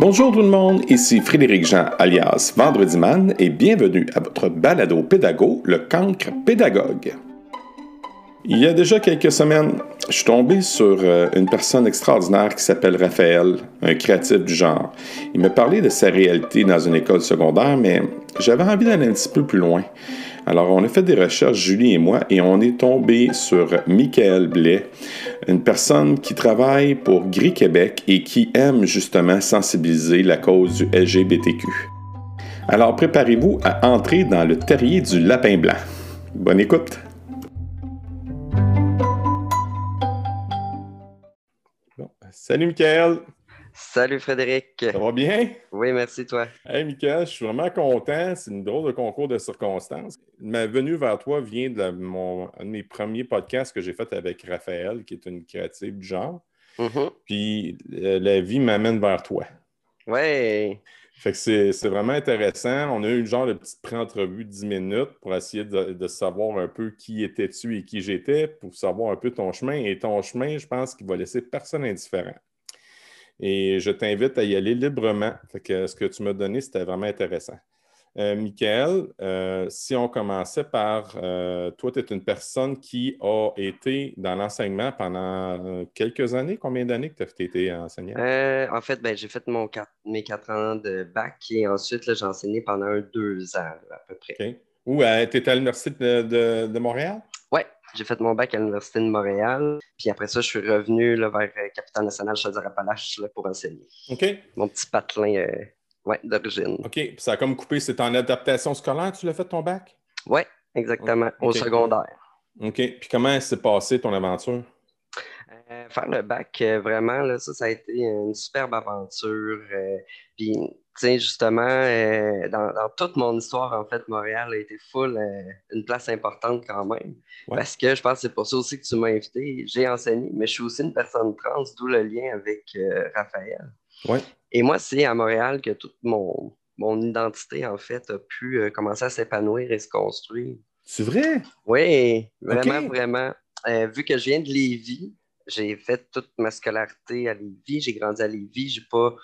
Bonjour tout le monde, ici Frédéric Jean alias Vendredi Man et bienvenue à votre balado pédago, le cancre pédagogue. Il y a déjà quelques semaines, je suis tombé sur euh, une personne extraordinaire qui s'appelle Raphaël, un créatif du genre. Il me parlait de sa réalité dans une école secondaire, mais j'avais envie d'aller un petit peu plus loin. Alors, on a fait des recherches, Julie et moi, et on est tombé sur Michael Blais, une personne qui travaille pour Gris Québec et qui aime justement sensibiliser la cause du LGBTQ. Alors, préparez-vous à entrer dans le terrier du lapin blanc. Bonne écoute! Salut Michael! Salut Frédéric. Ça va bien? Oui, merci toi. Hey Michael, je suis vraiment content. C'est une drôle de concours de circonstances. Ma venue vers toi vient de mon, un de mes premiers podcasts que j'ai fait avec Raphaël, qui est une créative du genre. Mm-hmm. Puis euh, la vie m'amène vers toi. Ouais. Fait que c'est vraiment intéressant. On a eu une genre de petite pré-entrevue de 10 minutes pour essayer de, de savoir un peu qui étais-tu et qui j'étais, pour savoir un peu ton chemin. Et ton chemin, je pense qu'il va laisser personne indifférent. Et je t'invite à y aller librement. Fait que ce que tu m'as donné, c'était vraiment intéressant. Euh, Michael, euh, si on commençait par euh, toi, tu es une personne qui a été dans l'enseignement pendant quelques années? Combien d'années que tu as été enseignant? en fait, ben, j'ai fait mon mes quatre ans de bac et ensuite, j'ai enseigné pendant deux ans à peu près. OK. Où? tu étais à l'Université de, de Montréal? Oui, j'ai fait mon bac à l'Université de Montréal. Puis après ça, je suis revenu là, vers euh, Capitale nationale Chaudière-Appalaches pour enseigner. OK. Mon petit patelin euh, ouais, d'origine. OK. Puis ça a comme coupé. C'est en adaptation scolaire tu l'as fait ton bac? Oui, exactement. Au secondaire. OK. Puis comment s'est passé ton aventure? Euh, faire le bac, vraiment, là, ça, ça a été une superbe aventure. puis sais, justement, euh, dans, toute mon histoire, en fait, Montréal a été full, euh, une place importante quand même. Parce que je pense que c'est pour ça aussi que tu m'as invité. J'ai enseigné, mais je suis aussi une personne trans, d'où le lien avec euh, Raphaël. Ouais. Et moi, c'est à Montréal que toute mon, mon identité, en fait, a pu commencer à s'épanouir et se construire. C'est vrai? Oui, vraiment, vraiment. vu que je viens de Lévis, j'ai fait toute ma scolarité à Lévis, j'ai grandi à Lévis, j'ai pas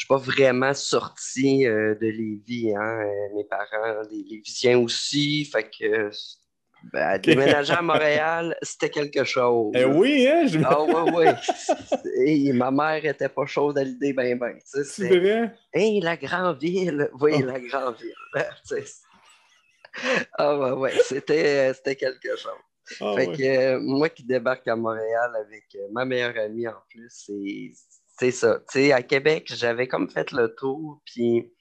je suis pas vraiment sorti euh, de Lévis. Hein. Euh, mes parents, les Lévisiens aussi. Fait que ben, déménager à Montréal, c'était quelque chose. Eh oui, hein? Je... Ah oui, oui. Et ma mère était pas chaude à l'idée, ben ben. C'est vrai? Hey, la grande ville! Oui, oh. la grande ville. ah ouais, c'était, c'était quelque chose. Ah fait que moi qui débarque à Montréal avec ma meilleure amie en plus, c'est ça. Tu sais, à Québec, j'avais comme fait le tour, puis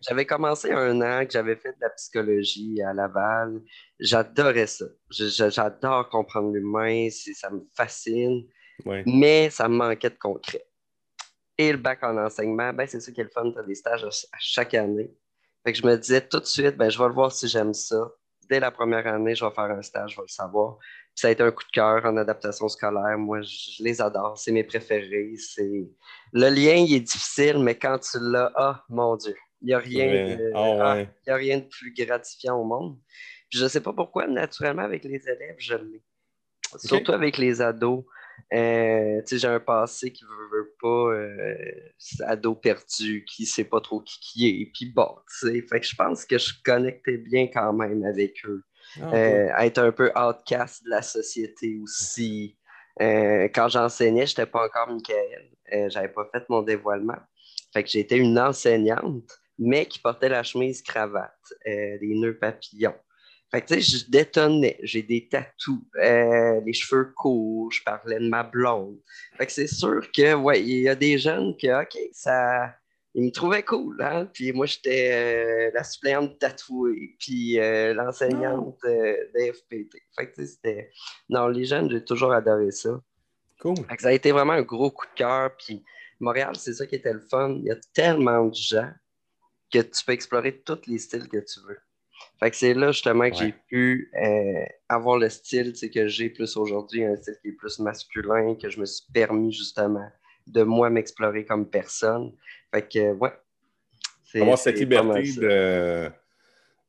j'avais commencé un an que j'avais fait de la psychologie à Laval. J'adorais ça. J'adore comprendre l'humain, ça me fascine, mais ça me manquait de concret. Et le bac en enseignement, ben, c'est ça qui est le fun, tu as des stages à, chaque année. Fait que je me disais tout de suite, ben, je vais le voir si j'aime ça. Dès la première année, je vais faire un stage, je vais le savoir ça a été un coup de cœur en adaptation scolaire. Moi, je, les adore. C'est mes préférés. C'est... Le lien, il est difficile, mais quand tu l'as, ah, mon Dieu, il n'y a, rien de, ah, a rien de plus gratifiant au monde. je ne sais pas pourquoi, naturellement, avec les élèves, je l'ai. Surtout avec les ados. Euh, j'ai un passé qui ne veut, pas euh, ado perdu, qui ne sait pas trop qui, qui est. Puis bon, fait que je pense que je connectais bien quand même avec eux. Ah, euh, être un peu outcast de la société aussi. Euh, quand j'enseignais, je n'étais pas encore Michael. J'avais pas fait mon dévoilement. Fait que j'étais une enseignante, mais qui portait la chemise cravate, des nœuds papillons. Fait que, tu sais, je détonnais. J'ai des tatous, les cheveux courts, je parlais de ma blonde. Fait que c'est sûr que, ouais, il y a des jeunes qui, OK, ça, il me trouvait cool. Hein? Puis moi, j'étais euh, la suppléante tatouée, puis euh, l'enseignante euh, d'FPT. Fait que c'était. Non, les jeunes, j'ai toujours adoré ça. Cool. ça a été vraiment un gros coup de cœur. Puis Montréal, c'est ça qui était le fun. Il y a tellement de gens que tu peux explorer tous les styles que tu veux. Fait que c'est là justement que j'ai pu avoir le style que j'ai plus aujourd'hui, un style qui est plus masculin, que je me suis permis justement de moi m'explorer comme personne. Fait que, ouais. Avoir cette liberté de,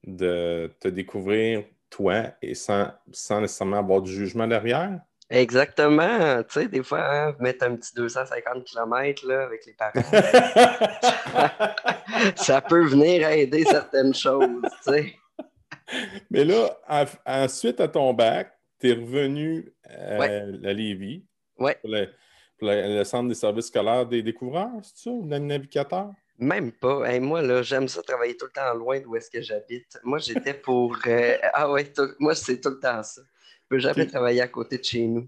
de te découvrir toi et sans, sans nécessairement avoir du jugement derrière? Exactement. Tu sais, des fois, hein, mettre un petit 250 km là, avec les parents, ça peut venir aider certaines choses, tu sais. Mais là, ensuite à ton bac, tu es revenu à, à Lévis. Oui. Pour, le, Centre des services scolaires des découvreurs, c'est ça? Le navigateur? Même pas. moi, là, j'aime ça travailler tout le temps loin d'où est-ce que j'habite. Moi, j'étais pour. Euh, ah ouais, moi, c'est tout le temps ça. Je peux jamais travailler à côté de chez nous.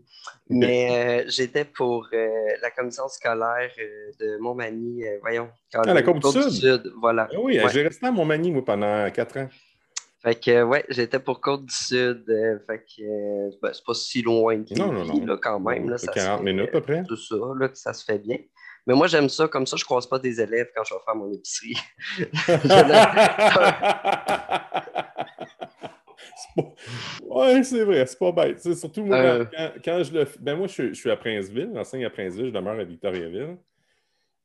Mais euh, j'étais pour euh, la commission scolaire de Montmagny, voyons. Ah, la Côte du Sud. Voilà. Ah oui, j'ai resté à Montmagny, moi, pendant quatre ans. Fait que, ouais, j'étais pour Côte du Sud. Euh, fait que, euh, ben, c'est pas si loin de non, non, non. Là, quand même. Là, ça 40 minutes à peu près. Tout ça, là, ça se fait bien. Mais moi, j'aime ça. Comme ça, je croise pas des élèves quand je vais faire mon épicerie. Oui, c'est vrai, c'est pas bête. surtout moi, euh. quand, je le Ben moi, je, je suis à Princeville, j'enseigne à Princeville, je demeure à Victoriaville.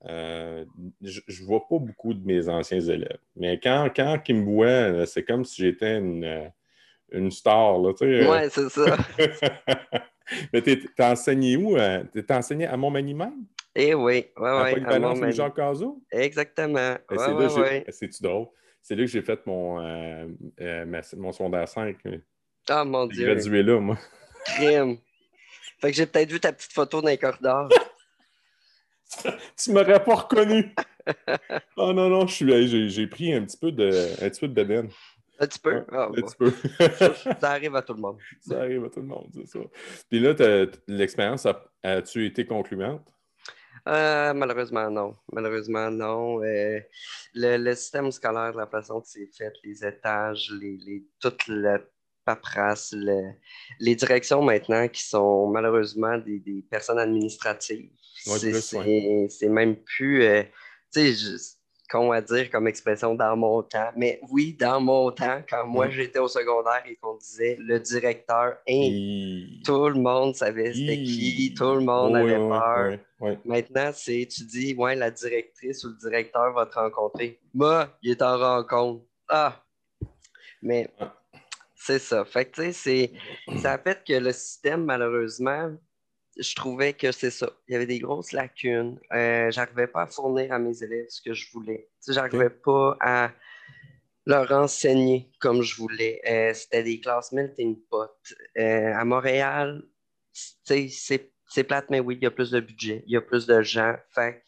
Euh, je ne vois pas beaucoup de mes anciens élèves. Mais quand, quand ils me voient, c'est comme si j'étais une, euh, une star. Là, ouais, c'est ça. Mais tu as enseigné où? Tu enseigné à Montmagny même? Eh oui, oui, oui. À Montmagny. Jean Cazot? Exactement. C'est-tu drôle? C'est là que j'ai fait mon, euh, mon secondaire 5. Ah, mon Dieu. J'ai gradué là, moi. Crime. Fait que j'ai peut-être vu ta petite photo dans les corridors. tu m'aurais pas reconnu. oh non, non, j'ai pris un petit peu de, un petit peu de Un petit peu? Ah, un petit peu. ça, arrive à tout le monde. Ça arrive à tout le monde, c'est ça. Puis là, l'expérience, as-tu été concluante? Euh, malheureusement, non. Malheureusement, non. Euh, le, système scolaire, la façon que c'est fait, les étages, les, les, toute la paperasse, les directions maintenant qui sont malheureusement des, des personnes administratives c'est même plus, euh, tu sais, qu'on va dire comme expression dans mon temps. Mais oui, dans mon temps, quand moi j'étais au secondaire et qu'on disait le directeur, tout le monde savait c'était qui, tout le monde avait peur. Maintenant, c'est tu dis, ouais, la directrice ou le directeur va te rencontrer. Moi, il est en rencontre. Ah! Mais c'est ça. Fait que, ça a fait que le système, malheureusement, je trouvais que c'est ça. Il y avait des grosses lacunes. Euh, j'arrivais pas à fournir à mes élèves ce que je voulais. J'arrivais pas à leur enseigner comme je voulais. Euh, c'était des classes melting pot. Euh, à Montréal, c'est plate, mais oui, il y a plus de budget, il y a plus de gens. Fait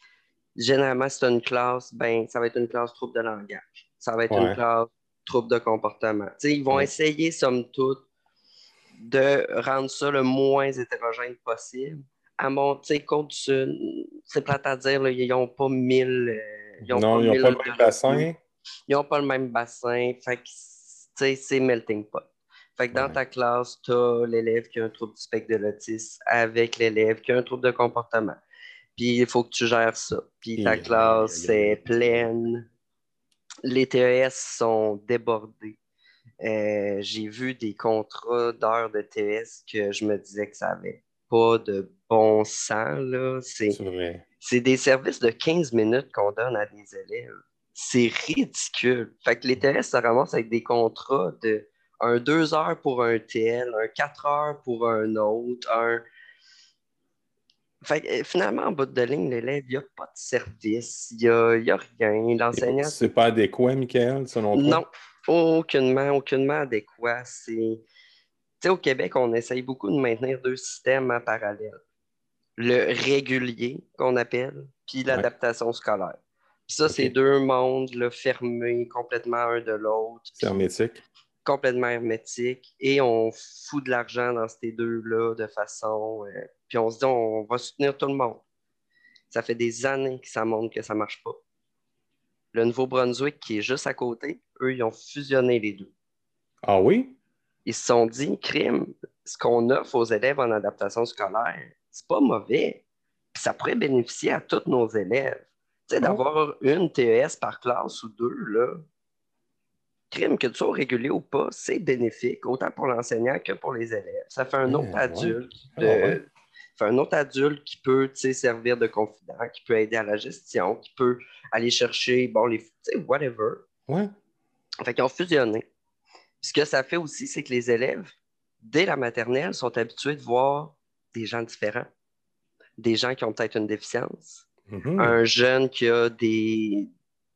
généralement, si tu une classe, ben, ça va être une classe troupe de langage. Ça va être une classe troupe de comportement. ils vont essayer, somme toute, de rendre ça le moins hétérogène possible. À mon compte c'est plate à dire, ils n'ont pas mille. Euh, ils non, ils n'ont pas le même bassin. Ils n'ont pas le même bassin. Fait que, c'est melting pot. Fait que dans ta classe, tu as l'élève qui a un trouble du spectre de l'autisme avec l'élève qui a un trouble de comportement. Puis il faut que tu gères ça. Puis ta classe est pleine. Les TES sont débordés. Euh, j'ai vu des contrats d'heures de TS que je me disais que ça n'avait pas de bon sens. C'est des services de 15 minutes qu'on donne à des élèves. C'est ridicule. Fait que les TS, ça ramasse avec des contrats de un 2 heures pour un TL, un 4 heures pour un autre, un. Fait que, finalement, en bout de ligne, l'élève, il n'y a pas de service, il n'y a, y a, rien. L'enseignant. C'est pas adéquat, Michael, selon toi? Non, aucunement, aucunement adéquat. C'est... au Québec, on essaye beaucoup de maintenir deux systèmes en parallèle. Le régulier, qu'on appelle, puis l'adaptation scolaire. Puis ça, c'est deux mondes fermés complètement un de l'autre. C'est hermétique. Complètement hermétique. Et on fout de l'argent dans ces deux-là de façon. Euh, puis on se dit, on va soutenir tout le monde. Ça fait des années que ça montre que ça ne marche pas. Le Nouveau-Brunswick, qui est juste à côté, eux, ils ont fusionné les deux. Ah oui? Ils se sont dit, crime, ce qu'on offre aux élèves en adaptation scolaire, c'est pas mauvais. Puis ça pourrait bénéficier à tous nos élèves. Tu sais, ah. d'avoir une TES par classe ou deux, là, crime, que tu sois régulier ou pas, c'est bénéfique, autant pour l'enseignant que pour les élèves. Ça fait un ah, autre adulte ah, un autre adulte qui peut servir de confident, qui peut aider à la gestion, qui peut aller chercher, bon, les, whatever. Ouais. Fait qu'ils ont fusionné. ce que ça fait aussi, c'est que les élèves, dès la maternelle, sont habitués de voir des gens différents, des gens qui ont peut-être une déficience, Mhm. un jeune qui a des,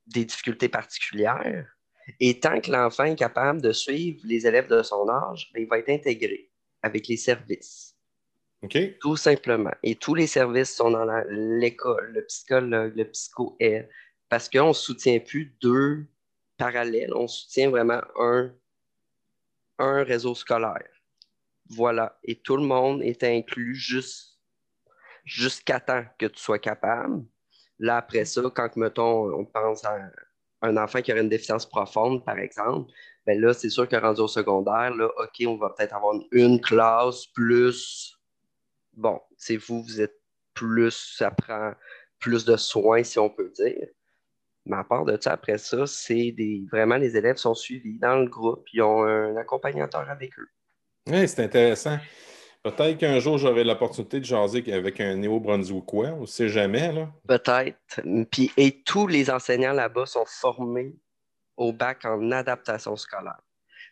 des difficultés particulières. Et tant que l'enfant est capable de suivre les élèves de son âge, ben, il va être intégré avec les services, tout simplement. Et tous les services sont dans l'école, le psychologue, le psycho-aide, parce qu'on ne soutient plus deux parallèles, on soutient vraiment un, un réseau scolaire. Voilà. Et tout le monde est inclus juste, jusqu'à temps que tu sois capable. Là, après ça, quand, mettons, on pense à un enfant qui aurait une déficience profonde, par exemple, ben là, c'est sûr que rendu au secondaire, là, OK, on va peut-être avoir une, une classe plus. Bon, c'est vous, vous êtes plus, ça prend plus de soins, si on peut dire. Mais à part de ça, après ça, c'est des. Vraiment, les élèves sont suivis dans le groupe, ils ont un accompagnateur avec eux. Oui, c'est intéressant. Peut-être qu'un jour, j'aurai l'opportunité de jaser avec un néo-brunswickois, on ne sait jamais. Là. Peut-être. Puis, et tous les enseignants là-bas sont formés au bac en adaptation scolaire.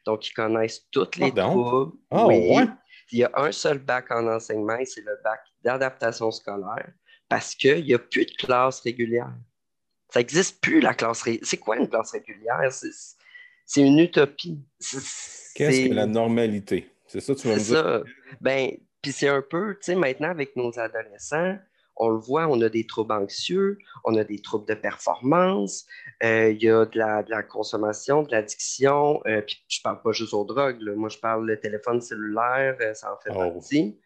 Donc, ils connaissent toutes les troubles. Ah, Oui. ouais? Il y a un seul bac en enseignement et c'est le bac d'adaptation scolaire parce qu'il n'y a plus de classe régulière. Ça n'existe plus, la classe régulière. C'est quoi une classe régulière? C'est- une utopie. Qu'est-ce que la normalité? C'est ça que tu vas me dire? Ben, puis c'est un peu, tu sais, maintenant avec nos adolescents, on le voit, on a des troubles anxieux, on a des troubles de performance, euh, il y a de la, de la consommation, de l'addiction, euh, puis je parle pas juste aux drogues, là. moi je parle le téléphone cellulaire, euh, ça en fait Oh. partie.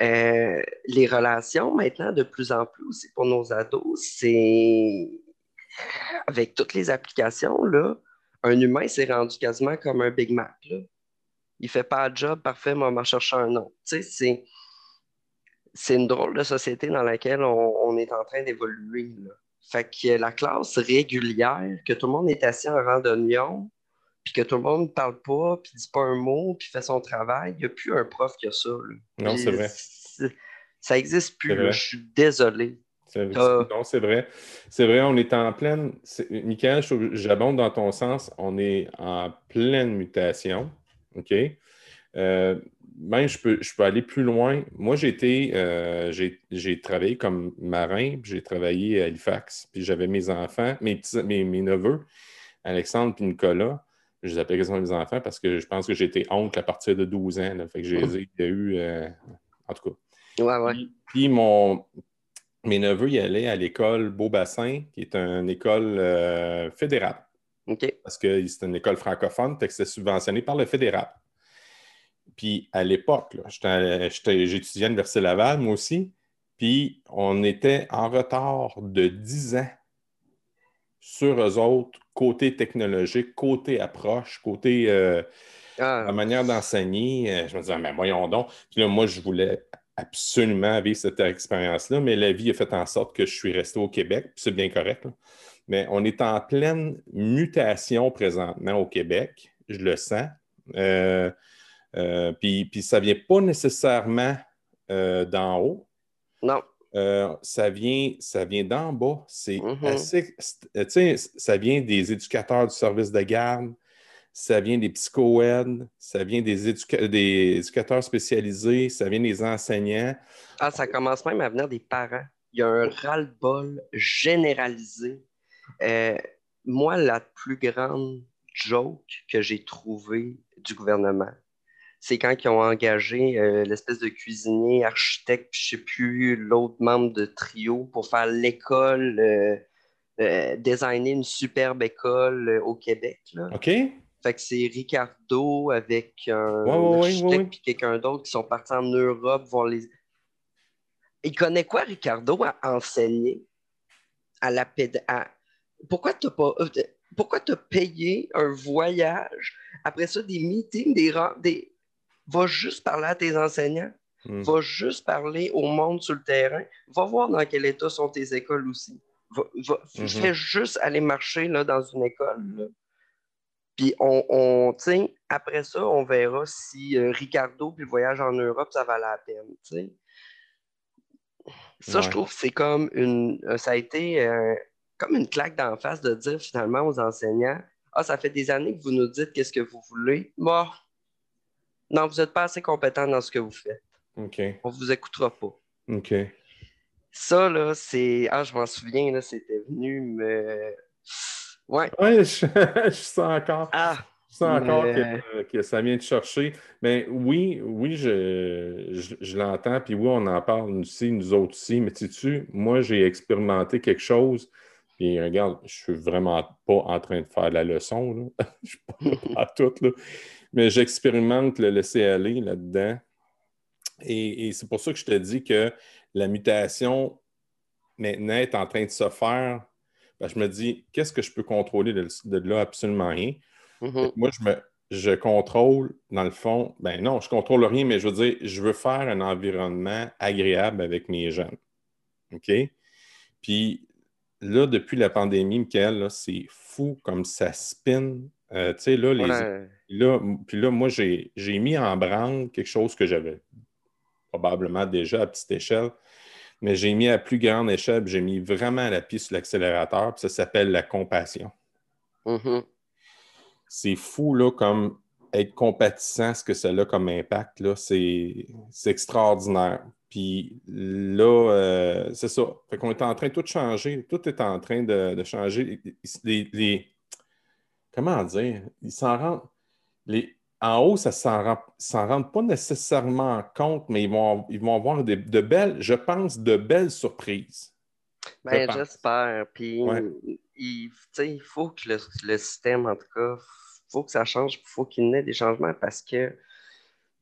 Euh, les relations, maintenant, de plus en plus aussi pour nos ados, c'est avec toutes les applications, là, un humain s'est rendu quasiment comme un Big Mac. Là. Il fait pas le job, parfait, moi, on va chercher un autre. Tu sais, c'est, c'est une drôle de société dans laquelle on, on est en train d'évoluer. là. Fait que la classe régulière, que tout le monde est assis en rang d'oignon, puis que tout le monde ne parle pas, puis dit pas un mot, puis fait son travail, il n'y a plus un prof qui a ça. là. Non, c'est vrai. C'est- Ça n'existe plus. Je suis désolé. C'est-. Non, c'est vrai. C'est vrai, on est en pleine. c'est- Michael, j'abonde dans ton sens. On est en pleine mutation. OK? Euh, même, je peux, je peux aller plus loin. Moi, j'ai été, euh, j'ai, j'ai travaillé comme marin, puis j'ai travaillé à Halifax, puis j'avais mes enfants, mes, petits, mes, mes neveux, Alexandre et Nicolas. Je les appelais quasiment mes enfants parce que je pense que été oncle à partir de 12 ans. là. fait que j'ai il y a eu, euh, en tout cas. Ouais, ouais. Puis, puis mon, mes neveux y allaient à l'école Beaubassin, qui est une école fédérale, Parce que c'est une école francophone, fait que c'est subventionné par le fédéral. Puis à l'époque, j'étudiais à l'Université Laval, moi aussi, puis on était en retard de 10 ans sur eux autres, côté technologique, côté approche, côté euh, Ah, la manière d'enseigner. euh, je me disais, mais voyons donc. Puis là, moi, je voulais absolument vivre cette expérience-là, mais la vie a fait en sorte que je suis resté au Québec, puis c'est bien correct. là. Mais on est en pleine mutation présentement au Québec, je le sens. Euh, euh, puis, puis ça ne vient pas nécessairement euh, d'en haut. non. Ça vient, ça vient d'en bas. C'est Mhm. assez. sais, ça vient des éducateurs du service de garde, ça vient des psycho-aides, ça vient des, éduca- des éducateurs spécialisés, ça vient des enseignants. Ah, ça commence même à venir des parents. Il y a un ras-le-bol généralisé. Euh, moi, la plus grande joke que j'ai trouvée du gouvernement, c'est quand ils ont engagé euh, l'espèce de cuisinier, architecte, puis je ne sais plus, l'autre membre de trio pour faire l'école, euh, euh, designer une superbe école au Québec. Là. OK? Fait que c'est Ricardo avec un Ouais, ouais, ouais, architecte ouais, ouais. puis quelqu'un d'autre qui sont partis en Europe voir les. Il connaît quoi, Ricardo, à enseigner à la péd... à- Pourquoi tu pas. euh, Pourquoi tu as payé un voyage, après ça, des meetings, des, des... Va juste parler à tes enseignants, Hmm. va juste parler au monde sur le terrain, va voir dans quel état sont tes écoles aussi. Va, va- Mhm. Fais juste aller marcher là, dans une école. là. Puis on, on après ça, on verra si euh, Ricardo puis le voyage en Europe, ça valait la peine. tu sais. Ça, Ouais. je trouve c'est comme une. euh, Ça a été euh, comme une claque d'en face de dire finalement aux enseignants Ah, ça fait des années que vous nous dites qu'est-ce que vous voulez. Bon, non, vous n'êtes pas assez compétent dans ce que vous faites. OK. On ne vous écoutera pas. OK. Ça, là, c'est. Ah, je m'en souviens, là, c'était venu me. Ouais. Ouais, je, je sens encore. Ah! Je sens encore Mais- que, que ça vient de chercher. Mais oui, oui, je, je, je l'entends. Puis oui, on en parle aussi, nous autres aussi. Mais sais-tu, moi, j'ai expérimenté quelque chose. Puis regarde, je suis vraiment pas en train de faire la leçon. Là. je suis pas à tout. Là. Mais j'expérimente le laisser aller là-dedans. Et, et c'est pour ça que je te dis que la mutation maintenant est en train de se faire. Ben, je me dis, qu'est-ce que je peux contrôler de, de là? Absolument rien. Mhm. Moi, je me je contrôle, dans le fond, ben non, je contrôle rien, mais je veux dire, je veux faire un environnement agréable avec mes jeunes. OK? Puis là, depuis la pandémie, Michael, c'est fou comme ça spin. Euh, tu sais, là, les, Ouais. Là, m- puis là, moi, j'ai mis en branle quelque chose que j'avais probablement déjà à petite échelle, mais j'ai mis à plus grande échelle, j'ai mis vraiment la pied sur l'accélérateur, puis ça s'appelle la compassion. Mhm. C'est fou, là, comme être compatissant, ce que ça a comme impact, là, c'est extraordinaire. Puis là, euh, c'est ça. Fait qu'on est en train de tout changer. Tout est en train de, de changer. Les, les- comment dire? Ils s'en rendent. Les, en haut, ça s'en rend, s'en rendent pas nécessairement compte, mais ils vont, ils vont avoir des- de belles, je pense, de belles surprises. Ben, j'espère. Puis, Ouais. il, tu sais, il faut que le, le système, en tout cas, faut que ça change, il faut qu'il y ait des changements parce que,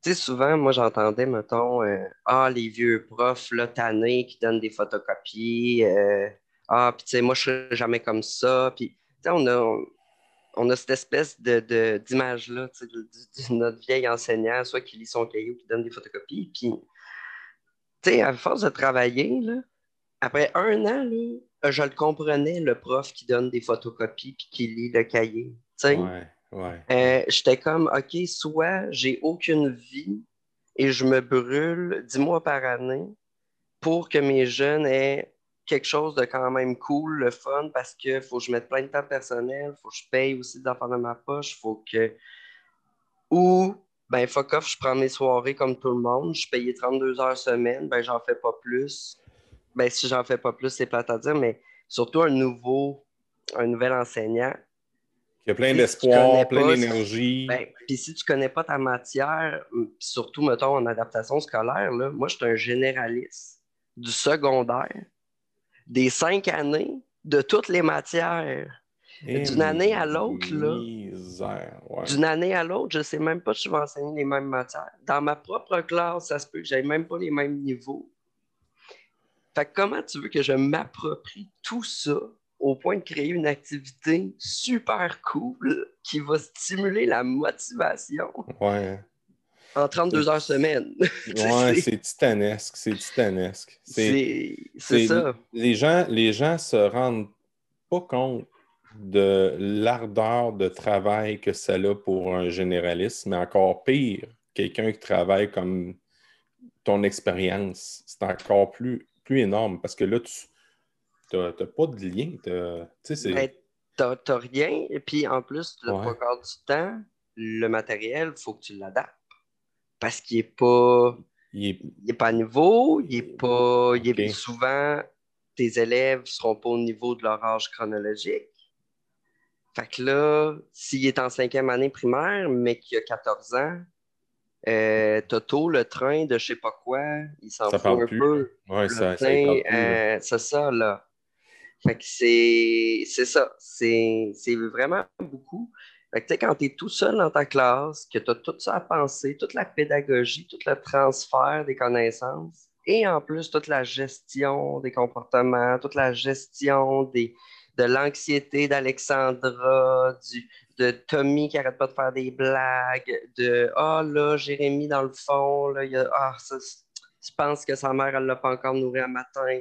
tu sais, souvent, moi, j'entendais, mettons, euh, ah, les vieux profs, là, tannés, qui donnent des photocopies, euh, ah, puis, tu sais, moi, je serais jamais comme ça. Puis, tu sais, on a, on a cette espèce de, d'image-là, de, de- de notre vieil enseignant, soit qui lit son cahier ou qui donne des photocopies. Puis, tu sais, à force de travailler, là, après un an, là, je le comprenais, le prof qui donne des photocopies puis qui lit le cahier. Tu sais, ouais. Euh, j'étais comme, OK, soit j'ai aucune vie et je me brûle dix mois par année pour que mes jeunes aient quelque chose de quand même cool, le fun, parce qu'il faut que je mette plein de temps personnel, faut que je paye aussi d'enfants de ma poche, faut que. Ou, ben, fuck off, je prends mes soirées comme tout le monde, je payais 32 heures semaine, ben, j'en fais pas plus. Ben, si j'en fais pas plus, c'est plate à dire, mais surtout un nouveau, un nouvel enseignant, Il y a plein d'espoir, plein d'énergie. ben, puis si tu connais pas ta matière, surtout, mettons, en adaptation scolaire, là, moi, je suis un généraliste du secondaire, des cinq années, de toutes les matières. Et d'une année à l'autre, ouais. D'une année à l'autre, je sais même pas si je vais enseigner les mêmes matières. Dans ma propre classe, ça se peut que j'aie même pas les mêmes niveaux. Fait que comment tu veux que je m'approprie tout ça? Au point de créer une activité super cool qui va stimuler la motivation Ouais. en 32 heures semaine? Ouais, C'est- titanesque, c'est titanesque. C'est- ça. Les gens, les gens se rendent pas compte de l'ardeur de travail que ça a pour un généraliste, mais encore pire, quelqu'un qui travaille comme ton expérience, c'est encore plus, plus énorme parce que là, tu n'as pas de lien. t'as-. Ben, t'as t'as rien, et puis en plus, le Ouais. trois du temps, le matériel, il faut que tu l'adaptes. Parce qu'il n'est pas. il est- il pas à niveau, il est pas. il est- souvent, tes élèves ne seront pas au niveau de leur âge chronologique. Fait que là, s'il est en cinquième année primaire, mais qu'il a 14 ans, euh, Toto, le train de je sais pas quoi, il s'en Ça fout un plus. peu. ouais, Le ça, ça euh, c'est ça, là. Fait que c'est c'est ça. C'est c'est vraiment beaucoup. Fait que quand tu es tout seul dans ta classe, que tu as tout ça à penser, toute la pédagogie, tout le transfert des connaissances, et en plus toute la gestion des comportements, toute la gestion des, de l'anxiété d'Alexandra, du, de Tommy qui arrête pas de faire des blagues, de Ah là, Jérémy dans le fond, là, il y a Ah, ça, tu penses que sa mère, elle l'a pas encore nourri un matin.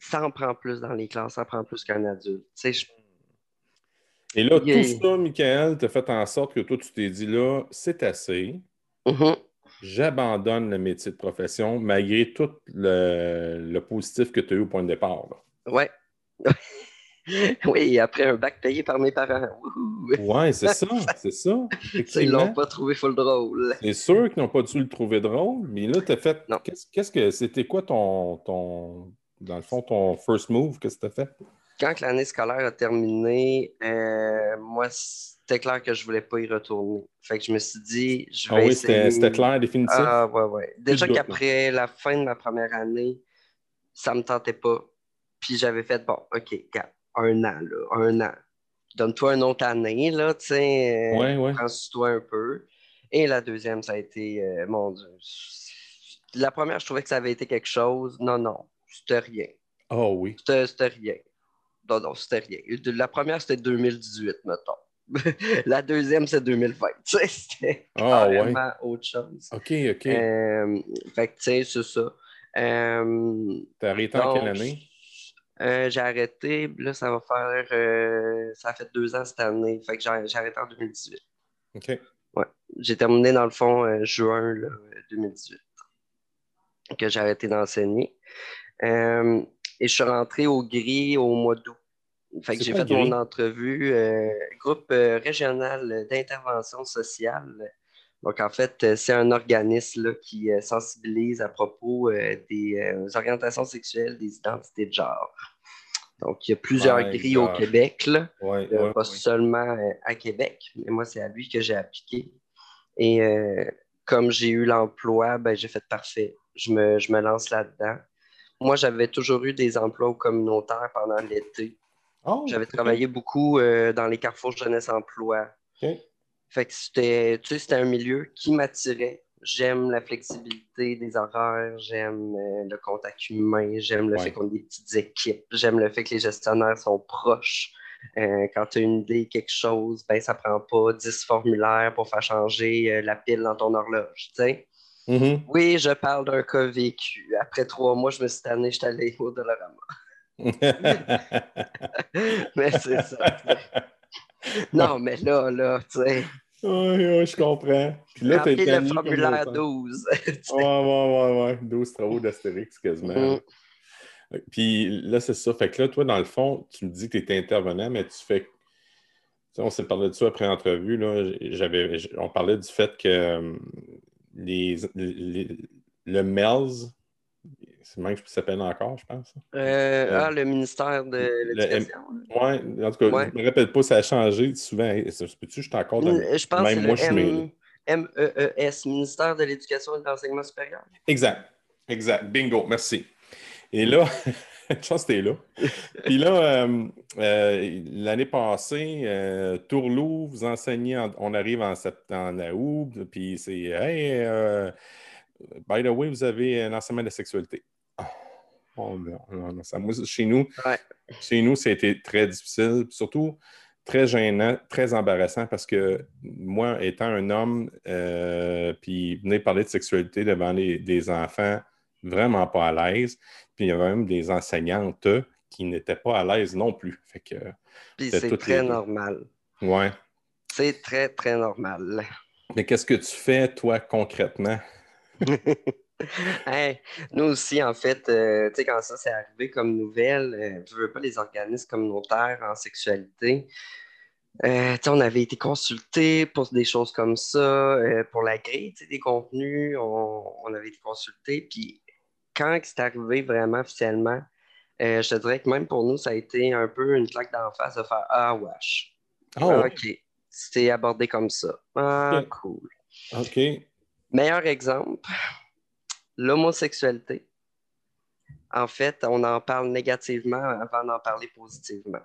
Ça en prend plus dans les classes, ça prend plus qu'un adulte. Je- Et là, tout ça, Michael, t'as fait en sorte que toi, tu t'es dit là, c'est assez. Mhm. J'abandonne le métier de profession malgré tout le, le positif que tu as eu au point de départ. là. Ouais. oui, après un bac payé par mes parents. Oui, c'est ça, c'est ça. Ils l'ont pas trouvé full drôle. C'est sûr qu'ils n'ont pas dû le trouver drôle, mais là, tu as fait. Qu'est-ce que c'était quoi ton, ton. Dans le fond, ton first move? Qu'est-ce que tu as fait? Quand l'année scolaire a terminé, euh, moi, c'était clair que je voulais pas y retourner. Fait que je me suis dit, je ah vais. Ah oui, c'était clair, définitif? Ah, ouais, ouais. Déjà qu'après la fin de ma première année, ça me tentait pas. Puis j'avais fait, bon, OK, un an, là, un an. Donne-toi une autre année, là, tu sais. Ouais, ouais. Prends-toi un peu. Et la deuxième, ça a été, euh, mon Dieu. La première, je trouvais que ça avait été quelque chose. Non, non, c'était rien. Oh oui. C'était rien. Non, non, c'était rien. La première, c'était 2018, mettons. la deuxième, c'est 2020. C'était ah, vraiment autre chose. OK, OK. Euh, fait que, tu sais, c'est ça. Euh, T'as arrêté en quelle année? Euh, j'ai arrêté, là, ça va faire. Euh, ça a fait deux ans cette année. Fait que j'ai arrêté en 2018. OK. Ouais. J'ai terminé, dans le fond, euh, juin 2018. Que j'ai arrêté d'enseigner. et je suis rentré au gris au mois d'août. Fait que j'ai fait mon entrevue, groupe régional d'intervention sociale donc, en fait, euh, c'est un organisme qui euh, sensibilise à propos euh, des orientations sexuelles, des identités de genre. Donc, il y a plusieurs grilles au Québec, là. pas seulement à Québec, mais moi, c'est à lui que j'ai appliqué. Et comme j'ai eu l'emploi, ben, j'ai fait parfait. Je me, je me lance là-dedans. Moi, j'avais toujours eu des emplois communautaires pendant l'été. Oh, j'avais travaillé beaucoup dans les carrefours jeunesse emploi. Fait que c'était, tu sais, c'était un milieu qui m'attirait. J'aime la flexibilité des horaires, j'aime euh, le contact humain, j'aime le fait qu'on ait des petites équipes, j'aime le fait que les gestionnaires sont proches. Euh, quand tu as une idée, quelque chose, ben, ça prend pas 10 formulaires pour faire changer euh, la pile dans ton horloge. Mm-hmm. Oui, je parle d'un cas vécu. Après trois mois, je me suis tanné, je suis allé au Dolorama. mais c'est ça. Non, mais là, là, tu sais. Oui, oui, je comprends. Puis là, tu le formulaire 12. ouais, ouais, ouais, ouais. 12 travaux d'Astérix, quasiment. Mm. Puis là, c'est ça. Fait que là, toi, dans le fond, tu me dis que tu étais intervenant, mais tu fais. on s'est parlé de ça après l'entrevue. On parlait du fait que hum, les, le MELS, c'est même que ça s'appelle encore, je pense. Euh, euh, ah, le ministère de l'Éducation. Oui, en tout cas, je ne me rappelle pas, ça a changé souvent. Peux-tu, je suis encore dans Je pense même que moi, je suis MEES, ministère de l'Éducation et de l'Enseignement supérieur. Exact, exact. Bingo, merci. Et là, je pense que là. Puis là, euh, l'année passée, Tourlou, vous enseignez, on arrive en septembre, août, puis c'est Hey, by the way, vous avez un enseignement de sexualité. Oh, chez nous, chez nous, ça a été très difficile, surtout très gênant, très embarrassant parce que moi, étant un homme, euh, puis venir parler de sexualité devant des enfants vraiment pas à l'aise, puis il y avait même des enseignantes qui n'étaient pas à l'aise non plus. Fait que, puis c'est très normal. Ouais. C'est très, très normal. Mais qu'est-ce que tu fais, toi, concrètement? nous aussi, en fait, euh, tu sais, quand ça s'est arrivé comme nouvelle, euh, je veux pas les organismes communautaires en sexualité. Euh, on avait été consultés pour des choses comme ça, pour la grille des contenus, on, avait été consultés. Puis quand c'est arrivé vraiment officiellement, je te dirais que même pour nous, ça a été un peu une claque d'en face de faire Ah, wesh. Oh. OK. C'était abordé comme ça. Ah, cool. OK. Meilleur exemple, l'homosexualité. En fait, on en parle négativement avant d'en parler positivement.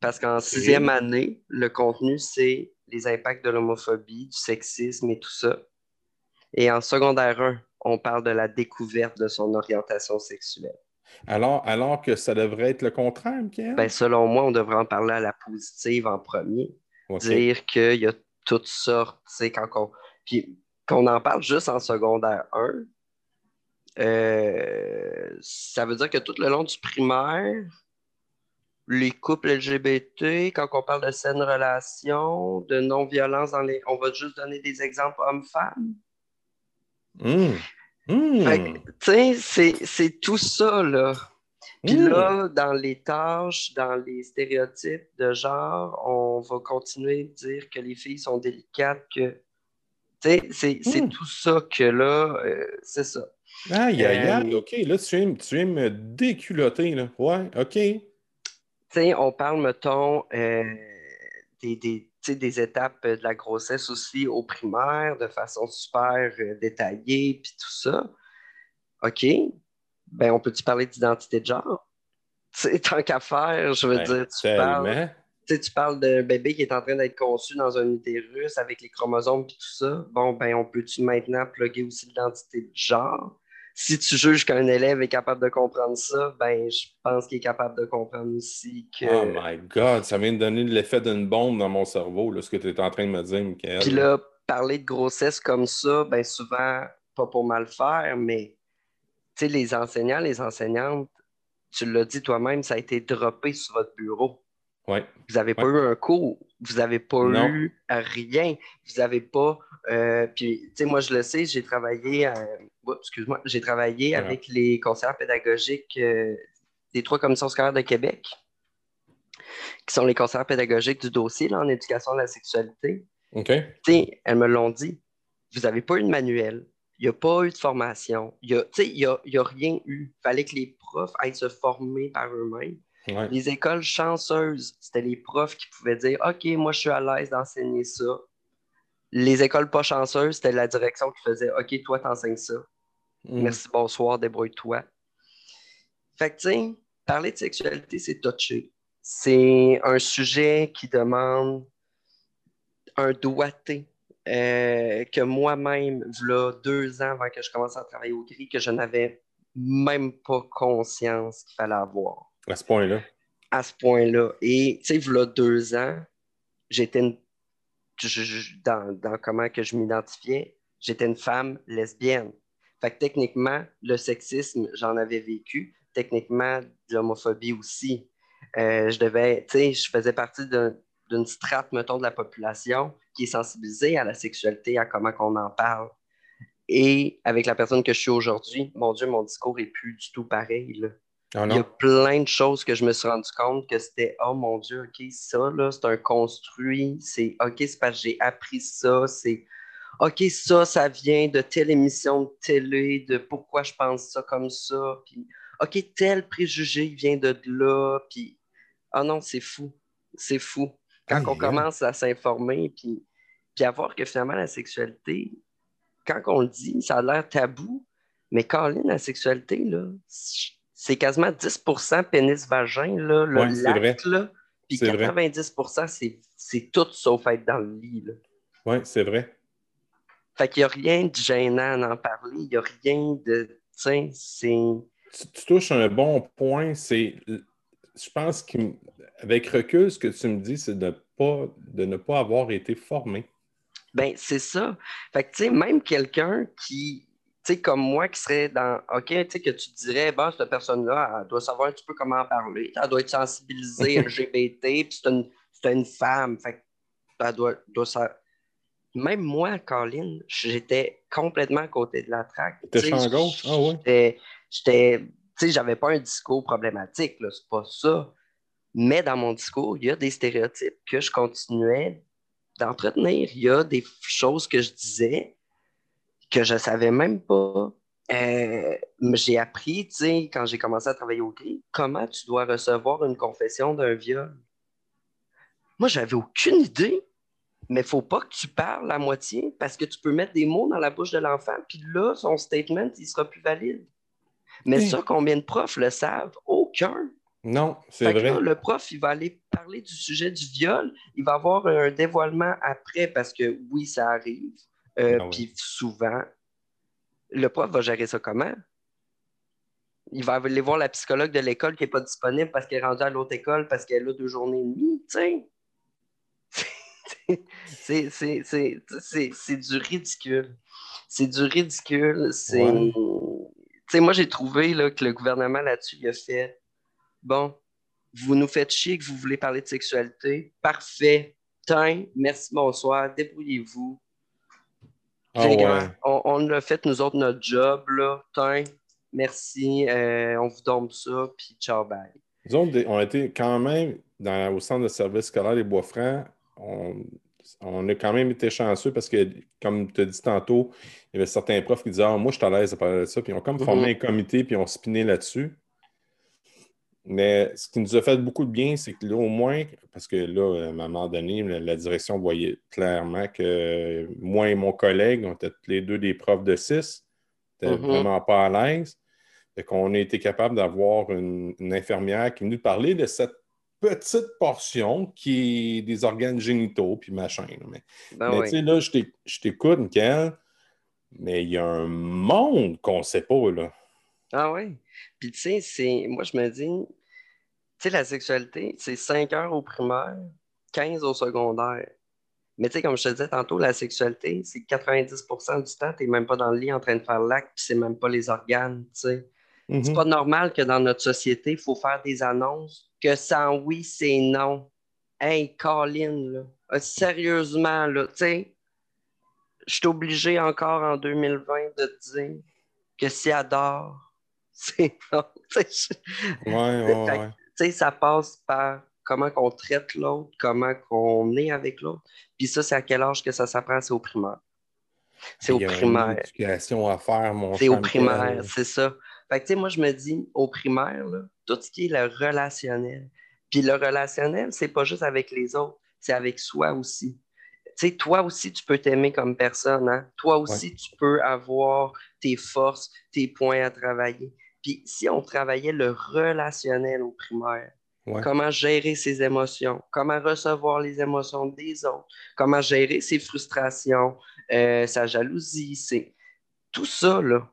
Parce qu'en sixième année, le contenu, c'est les impacts de l'homophobie, du sexisme et tout ça. Et en secondaire 1, on parle de la découverte de son orientation sexuelle. Alors, alors que ça devrait être le contraire, Pierre? Ben, selon moi, on devrait en parler à la positive en premier. Dire qu'il y a toutes sortes, tu sais, quand on... Puis qu'on en parle juste en secondaire 1, euh, ça veut dire que tout le long du primaire, les couples LGBT, quand on parle de saine relation, de non-violence dans les. On va juste donner des exemples hommes-femmes. Mmh. Mmh. C'est tout ça, là. Puis là, dans les tâches, dans les stéréotypes de genre, on va continuer de dire que les filles sont délicates, que. C'est hmm. tout ça que là, euh, c'est ça. Aïe, aïe, aïe, euh, OK. Là, tu viens, tu viens me déculoter, là. Ouais, OK. Tu sais, on parle, mettons, euh, des, des, des, étapes de la grossesse aussi au primaire de façon super détaillée, puis tout ça. OK, ben on peut-tu parler d'identité de genre? sais, tant qu'à faire, je veux ben, dire, tu parles, tu parles d'un bébé qui est en train d'être conçu dans un utérus avec les chromosomes et tout ça. Bon, ben, on peut-tu maintenant plugger aussi l'identité de genre? Si tu juges qu'un élève est capable de comprendre ça, ben, je pense qu'il est capable de comprendre aussi que. Oh my God, ça vient de donner l'effet d'une bombe dans mon cerveau, là, ce que tu es en train de me dire, Michael. Puis là, parler de grossesse comme ça, ben, souvent, pas pour mal faire, mais tu sais, les enseignants, les enseignantes, tu l'as dit toi-même, ça a été droppé sur votre bureau. Ouais. Vous n'avez pas eu un cours, vous n'avez pas eu rien, vous n'avez pas. Euh, puis, tu sais, moi, je le sais, j'ai travaillé, excuse-moi, j'ai travaillé avec les conseillers pédagogiques euh, des trois commissions scolaires de Québec, qui sont les conseillers pédagogiques du dossier en éducation de la sexualité. OK. Tu sais, elles me l'ont dit. Vous n'avez pas eu de manuel, il n'y a pas eu de formation. Il n'y a, a, rien eu. Il fallait que les profs aillent se former par eux-mêmes. Les écoles chanceuses, c'était les profs qui pouvaient dire OK, moi, je suis à l'aise d'enseigner ça. Les écoles pas chanceuses, c'était la direction qui faisait OK, toi, t'enseignes ça. Mm. Merci, bonsoir, débrouille-toi. Fait que, tu sais, parler de sexualité, c'est touché. C'est un sujet qui demande un doigté euh, que moi-même, là, deux ans avant que je commence à travailler au gris, que je n'avais même pas conscience qu'il fallait avoir. À ce point-là. À ce point-là. Et, tu sais, là, deux ans, j'étais une... dans, dans, comment que je m'identifiais, j'étais une femme lesbienne. Fait que techniquement, le sexisme, j'en avais vécu. Techniquement, l'homophobie aussi. Euh, je devais, tu sais, je faisais partie d'une strate, mettons, de la population qui est sensibilisé à la sexualité, à comment qu'on en parle. Et avec la personne que je suis aujourd'hui, mon Dieu, mon discours est plus du tout pareil. Ah Il y a plein de choses que je me suis rendu compte que c'était Oh mon Dieu, OK, ça, là, c'est un construit. C'est OK, c'est parce que j'ai appris ça. C'est OK, ça, ça vient de telle émission de télé, de pourquoi je pense ça comme ça. Puis OK, tel préjugé vient de là. Puis, ah non, c'est fou. C'est fou. Quand on commence à s'informer, puis, puis à voir que finalement la sexualité, quand on le dit, ça a l'air tabou, mais Caroline, la sexualité, là, c'est quasiment 10% pénis-vagin, là, le lac, là, puis 90% c'est tout sauf être dans le lit. Oui, c'est vrai. Fait qu'il n'y a rien de gênant à en parler, il n'y a rien de. Tu Tu, touches un bon point, c'est. Je pense qu'avec recul, ce que tu me dis, c'est de pas, de ne pas avoir été formé. Ben, c'est ça. Fait que, tu sais, même quelqu'un qui, tu sais, comme moi, qui serait dans, OK, tu sais, que tu dirais, bon, cette personne-là, elle doit savoir un petit peu comment parler, elle doit être sensibilisée LGBT, puis c'est une, une, femme, fait elle doit, doit ça... Même moi, Colin, j'étais complètement à côté de la traque. T'es champ gauche? Ah ouais? J'étais, tu sais, j'avais pas un discours problématique, là, c'est pas ça. Mais dans mon discours, il y a des stéréotypes que je continuais d'entretenir. Il y a des choses que je disais que je ne savais même pas. Euh, j'ai appris, tu sais, quand j'ai commencé à travailler au CRI, comment tu dois recevoir une confession d'un viol. Moi, j'avais aucune idée, mais il ne faut pas que tu parles à moitié parce que tu peux mettre des mots dans la bouche de l'enfant, puis là, son statement, il sera plus valide. Mais ça, combien de profs le savent? Aucun. Non, c'est vrai. le prof, il va aller parler du sujet du viol. Il va avoir un dévoilement après parce que oui, ça arrive. Euh, ah puis souvent, le prof va gérer ça comment? Il va aller voir la psychologue de l'école qui n'est pas disponible parce qu'elle est rendue à l'autre école parce qu'elle a deux journées et demie. C'est du ridicule. C'est du ridicule. C'est. Moi, j'ai trouvé là, que le gouvernement là-dessus, il a fait Bon, vous nous faites chier que vous voulez parler de sexualité. Parfait. Tiens, merci, bonsoir. Débrouillez-vous. Ah on, a fait, nous autres, notre job, là. Tiens, merci, euh, on vous donne ça, puis ciao, bye. Nous autres, on a été quand même dans, au centre de service scolaire des Bois-Francs, on, on, a quand même été chanceux parce que, comme tu as dit tantôt, il y avait certains profs qui disaient ah, Moi, je suis à l'aise de parler de ça. Puis ils ont comme formé mm-hmm. un comité, puis on spiné là-dessus. Mais ce qui nous a fait beaucoup de bien, c'est que là, au moins, parce que là, à un moment donné, la, direction voyait clairement que moi et mon collègue, on était tous les deux des profs de 6, n'étaient mm-hmm. vraiment pas à l'aise. Fait qu'on a été capable d'avoir une, infirmière qui nous parlait de cette petite portion qui est des organes génitaux, puis machin. Mais, ben tu sais, là, je t'écoute, Michael, mais il y a un monde qu'on ne sait pas, là. Ah oui? Puis tu sais, c'est. Moi, je me dis, tu sais, la sexualité, c'est 5 heures au primaire, 15 au secondaire. Mais tu sais, comme je te disais tantôt, la sexualité, c'est 90% du temps, tu n'es même pas dans le lit en train de faire l'acte, puis c'est même pas les organes, tu sais. C'est mhm. pas normal que dans notre société, il faut faire des annonces que sans oui, c'est non. Hey, Colin, là, euh, sérieusement, là, tu sais, je suis obligé encore en 2020 de te dire que si adore, c'est non. ouais, ouais, ouais. Tu sais, ça passe par comment qu'on traite l'autre, comment qu'on est avec l'autre. Puis ça, c'est à quel âge que ça s'apprend? C'est au primaire. C'est au primaire. éducation à faire, mon C'est au primaire, c'est ça. Fait que, tu sais, moi, je me dis, au primaire, tout ce qui est le relationnel. Puis le relationnel, c'est pas juste avec les autres, c'est avec soi aussi. Tu sais, toi aussi, tu peux t'aimer comme personne. Hein? Toi aussi, tu peux avoir tes forces, tes points à travailler. Puis si on travaillait le relationnel au primaire, comment gérer ses émotions, comment recevoir les émotions des autres, comment gérer ses frustrations, euh, sa jalousie, c'est tout ça, là.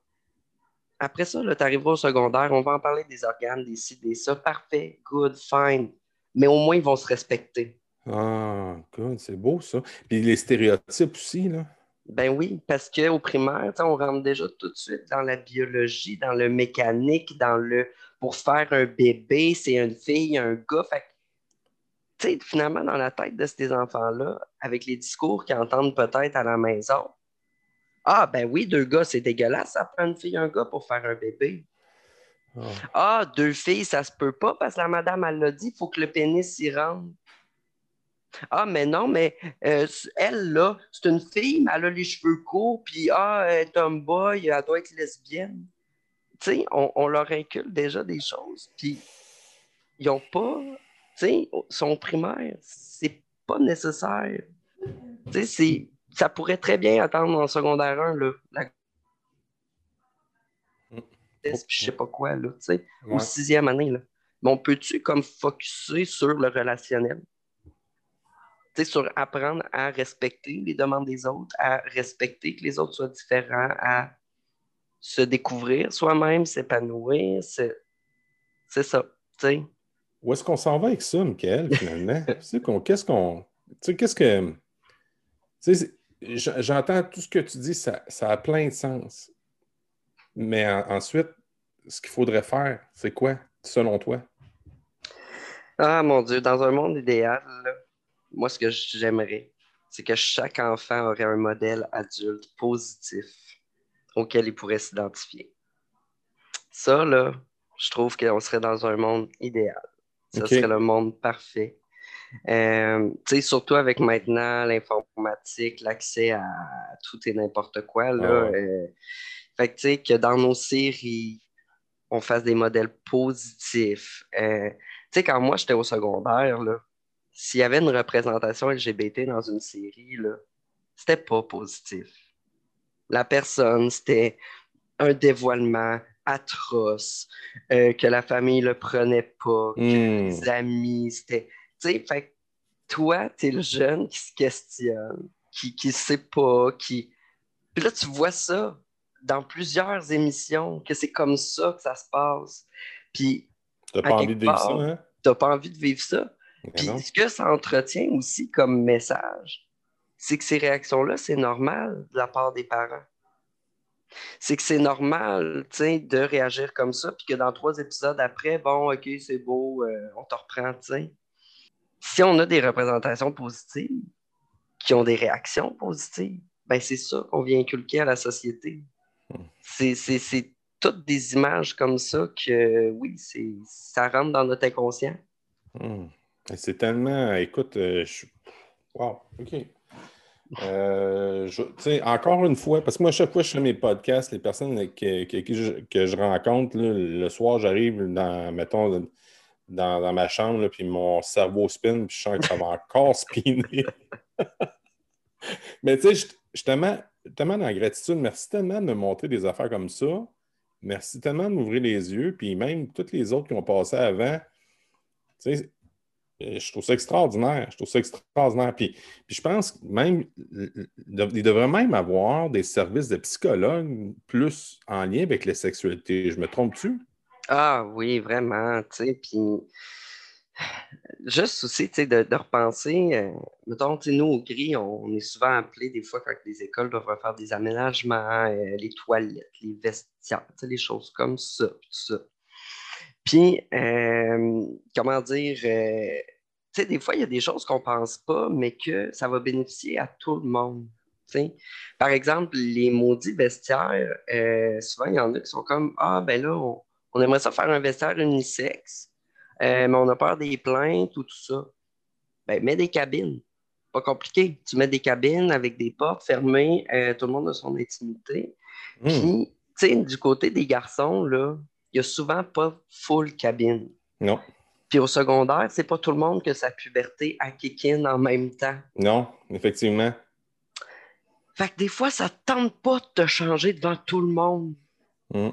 Après ça, tu arriveras au secondaire, on va en parler des organes, des ci, des ça. Parfait, good, fine. Mais au moins, ils vont se respecter. Ah, good, c'est beau ça. Puis les stéréotypes aussi, là. Ben oui, parce qu'au primaire, on rentre déjà tout de suite dans la biologie, dans le mécanique, dans le pour faire un bébé, c'est une fille, un gars. Fait tu sais, finalement, dans la tête de ces enfants-là, avec les discours qu'ils entendent peut-être à la maison, ah, ben oui, deux gars, c'est dégueulasse, ça prend une fille et un gars pour faire un bébé. Ah. ah, deux filles, ça se peut pas parce que la madame, elle l'a dit, il faut que le pénis s'y rende. Ah, mais non, mais euh, elle, là, c'est une fille, mais elle a les cheveux courts, puis ah, elle est tomboy, elle doit être lesbienne. Tu sais, on, leur inculque déjà des choses, puis ils n'ont pas, tu sais, son primaire, c'est pas nécessaire. Tu sais, ça pourrait très bien attendre en secondaire 1, là, la mm. je sais pas quoi, là, tu sais, ou sixième année, là. Mais on peut-tu comme focuser sur le relationnel? Sur apprendre à respecter les demandes des autres, à respecter que les autres soient différents, à se découvrir soi-même, s'épanouir. C'est, ça. sais. Où est-ce qu'on s'en va avec ça, Michael, finalement? qu'est-ce qu'on. Qu'est-ce que. J'entends tout ce que tu dis, ça, ça a plein de sens. Mais ensuite, ce qu'il faudrait faire, c'est quoi, selon toi? Ah mon Dieu, dans un monde idéal, moi, ce que j'aimerais, c'est que chaque enfant aurait un modèle adulte positif auquel il pourrait s'identifier. Ça, là, je trouve qu'on serait dans un monde idéal. Ça serait le monde parfait. Euh, tu sais, surtout avec maintenant l'informatique, l'accès à tout et n'importe quoi. Là, ah euh, fait que, tu sais, que dans nos séries, on fasse des modèles positifs. Euh, tu sais, quand moi, j'étais au secondaire, là, s'il y avait une représentation LGBT dans une série, là, c'était pas positif. La personne, c'était un dévoilement atroce, euh, que la famille le prenait pas, que hmm. les amis, c'était. Tu sais, fait toi, t'es le jeune qui se questionne, qui, qui sait pas, qui. Puis là, tu vois ça dans plusieurs émissions, que c'est comme ça que ça se passe. Puis. T'as pas envie de vivre ça, hein? T'as pas envie de vivre ça. Puis ce que ça entretient aussi comme message, c'est que ces réactions-là, c'est normal de la part des parents. C'est que c'est normal de réagir comme ça, puis que dans trois épisodes après, bon, OK, c'est beau, euh, on te reprend. sais. Si on a des représentations positives, qui ont des réactions positives, ben c'est ça qu'on vient inculquer à la société. Hmm. C'est toutes des images comme ça que, oui, ça rentre dans notre inconscient. Hmm. C'est tellement. Écoute, euh, je... wow, OK. Euh, encore une fois, parce que moi, chaque fois que je fais mes podcasts, les personnes que, je, rencontre, le soir, j'arrive dans, mettons, dans, ma chambre, puis mon cerveau spin, puis je sens que ça va encore spinner. Mais tu sais, je, tellement, tellement dans la gratitude. Merci tellement de me montrer des affaires comme ça. Merci tellement de m'ouvrir les yeux, puis même toutes les autres qui ont passé avant. Tu sais, je trouve ça extraordinaire. Je trouve ça extraordinaire. Puis, puis je pense même, il devrait même avoir des services de psychologues plus en lien avec la sexualité. Je me trompe-tu? Ah oui, vraiment. Tu puis juste aussi, de, repenser, euh, mettons, nous, au gris, on, est souvent appelés des fois quand les écoles doivent faire des aménagements, euh, les toilettes, les vestiaires, les choses comme ça. Puis, euh, comment dire, euh, tu sais, des fois, il y a des choses qu'on ne pense pas, mais que ça va bénéficier à tout le monde. sais. Par exemple, les maudits vestiaires, euh, souvent, il y en a qui sont comme Ah, ben là, on, aimerait ça faire un vestiaire unisexe, mais on a peur des plaintes ou tout ça. Ben, mets des cabines. Pas compliqué. Tu mets des cabines avec des portes fermées, tout le monde a son intimité. Hmm. Puis, tu sais, du côté des garçons, là, il n'y a souvent pas full cabine. Non. Puis au secondaire, c'est pas tout le monde que sa puberté a kick en même temps. Non, effectivement. Fait que des fois, ça tente pas de te changer devant tout le monde. Mm.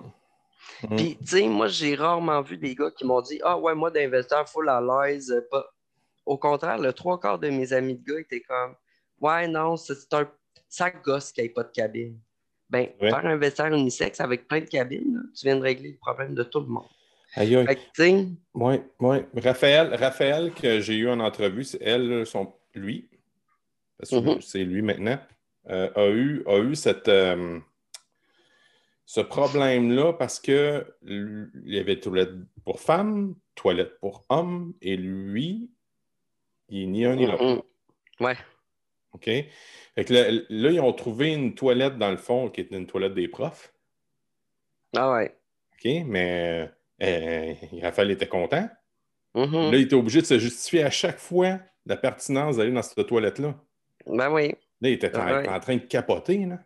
Mm. Puis, tu sais, moi, j'ai rarement vu des gars qui m'ont dit Ah ouais, moi, d'investisseur full à l'aise. Pas... Au contraire, le trois quarts de mes amis de gars étaient comme Ouais, non, c'est un sac gosse qui n'a pas de cabine. Ben, faire un vestiaire unisexe avec plein de cabines, tu viens de régler le problème de tout le monde. Aïe, Oui, oui. Raphaël, Raphaël, que j'ai eu en entrevue, c'est elle, son, lui, parce que mm-hmm. c'est lui maintenant, euh, a, eu, a eu cette, euh, ce problème-là parce qu'il y avait toilette pour femmes, toilette pour hommes, et lui, il ni un ni l'autre. Mm-hmm. Ouais. OK? là, ils ont trouvé une toilette dans le fond qui était une toilette des profs. Ah ouais. OK, mais euh, Raphaël était content. Mm-hmm. Là, il était obligé de se justifier à chaque fois la pertinence d'aller dans cette toilette-là. Ben oui. Là, il était en, train de capoter. Là.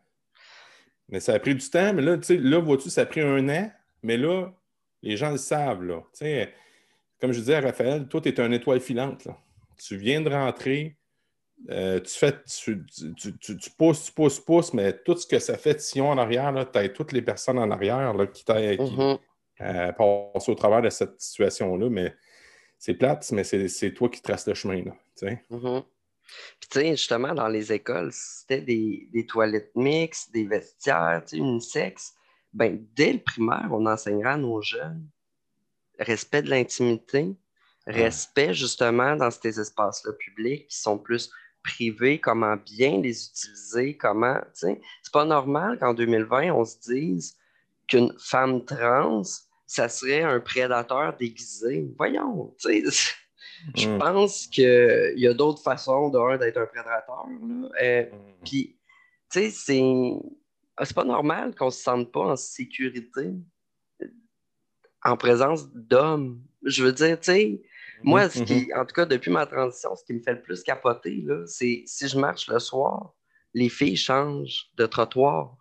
Mais ça a pris du temps. Mais là, tu sais, là, vois-tu, ça a pris un an. Mais là, les gens le savent. Là. Tu sais, comme je disais à Raphaël, toi, tu es un étoile filante. Là. Tu viens de rentrer, euh, tu fais, tu, tu, pousses, tu pousses, pousses, mais tout ce que ça fait de sillon en arrière, tu as toutes les personnes en arrière là, qui, euh, passent au travers de cette situation-là. Mais c'est plate, mais c'est toi qui traces le chemin. Là, mm-hmm. Puis, tu sais, justement, dans les écoles, c'était des, des, toilettes mixtes, des vestiaires, unisex. Ben, dès le primaire, on enseignera à nos jeunes respect de l'intimité, respect justement dans ces espaces-là publics qui sont plus privés, comment bien les utiliser, comment, tu sais, c'est pas normal qu'en 2020, on se dise qu'une femme trans, ça serait un prédateur déguisé. Voyons, tu sais, je mm. pense qu'il y a d'autres façons d'être un prédateur. Euh, mm. Puis, tu sais, c'est, c'est pas normal qu'on se sente pas en sécurité en présence d'hommes. Je veux dire, tu sais, moi, ce qui, mm-hmm. en tout cas, depuis ma transition, ce qui me fait le plus capoter, c'est si je marche le soir, les filles changent de trottoir.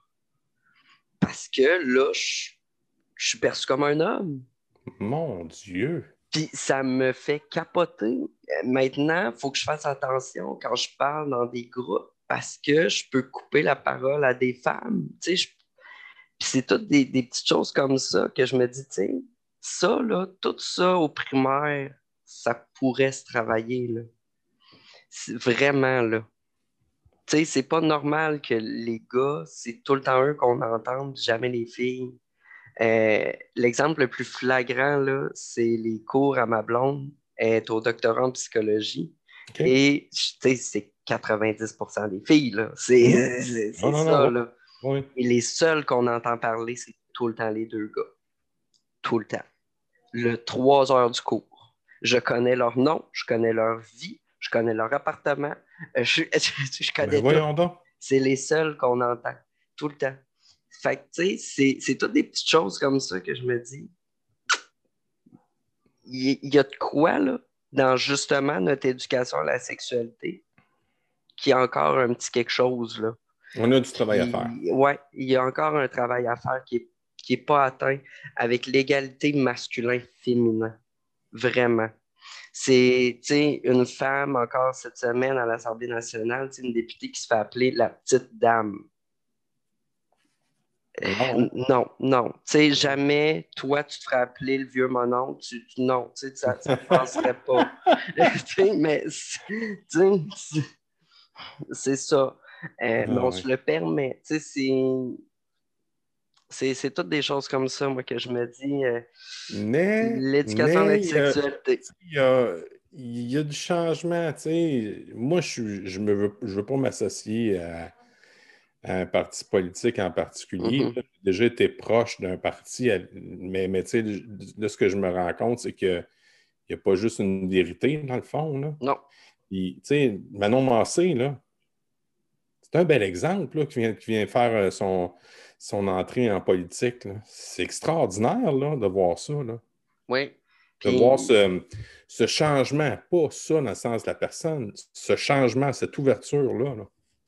Parce que là, je, suis perçu comme un homme. Mon Dieu! Puis ça me fait capoter. Maintenant, il faut que je fasse attention quand je parle dans des groupes parce que je peux couper la parole à des femmes. Tu sais, Puis c'est toutes des, des, petites choses comme ça que je me dis, tu sais, ça, là, tout ça au primaire, ça pourrait se travailler. Là. Vraiment, là. Tu sais, c'est pas normal que les gars, c'est tout le temps eux qu'on entende, jamais les filles. Euh, l'exemple le plus flagrant, là, c'est les cours à ma blonde. Elle est au doctorat en psychologie. Et, tu sais, c'est 90% des filles, là. C'est ça, là. Et les seuls qu'on entend parler, c'est tout le temps les deux gars. Tout le temps. Le 3 heures du cours. Je connais leur nom, je connais leur vie, je connais leur appartement. Euh, je, connais ben C'est les seuls qu'on entend tout le temps. Fait que, tu sais, c'est toutes des petites choses comme ça que je me dis. Il y, a de quoi, là, dans justement notre éducation à la sexualité, qui a encore un petit quelque chose, là. On a du travail à faire. Oui, il y a encore un travail à faire qui n'est qui est pas atteint avec l'égalité masculin-féminin. Vraiment. C'est une femme encore cette semaine à l'Assemblée nationale, une députée qui se fait appeler la petite dame. Non, non. non. Tu sais, jamais, toi, tu te ferais appeler le vieux monon. Tu, non, tu sais, ça ne passerait pas. mais, c'est ça. Euh, mais on se le permet. Tu sais, c'est c'est toutes des choses comme ça, moi, que je me dis. Euh, l'éducation à la sexualité. Il y, a, du changement, tu sais. Moi, je ne veux, je veux pas m'associer à, un parti politique en particulier. Mm-hmm. J'ai déjà été proche d'un parti, mais, mais tu sais, de ce que je me rends compte, c'est qu'il n'y a pas juste une vérité, dans le fond. Là. Non. Tu sais, Manon Massé, là, c'est un bel exemple là, qui, vient, qui vient faire euh, son son entrée en politique. C'est extraordinaire là, de voir ça. Là. Oui. De voir ce, changement, pas ça dans le sens de la personne, ce changement, cette ouverture-là.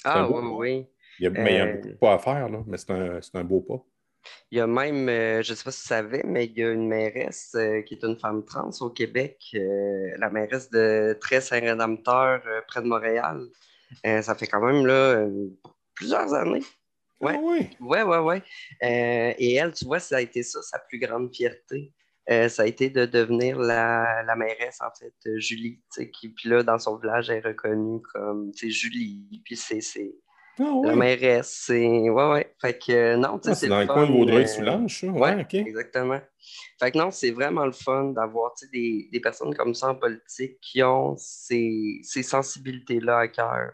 Ah oui, oui. Il y a, mais il y a euh, beaucoup pas à faire, là, mais c'est un, un, beau pas. Il y a même, euh, je ne sais pas si tu savais, mais il y a une mairesse euh, qui est une femme trans au Québec, la mairesse de Très-Saint-Rédempteur, près de Montréal. ça fait quand même là, plusieurs années Ouais. Ah oui. Ouais, ouais, ouais. Euh, et elle, tu vois, ça a été ça, sa plus grande fierté. Euh, ça a été de devenir la, la mairesse, en fait, Julie. Qui, puis là, dans son village, elle est reconnue comme Julie. Puis c'est. Ah, La mairesse, c'est. Ouais, ouais. Fait que non, tu sais, ah, c'est. dans le, coin de Vaudreuil-Soulanges? Ouais, OK. Exactement. Fait que non, c'est vraiment le fun d'avoir des, des personnes comme ça en politique qui ont ces, ces sensibilités-là à cœur.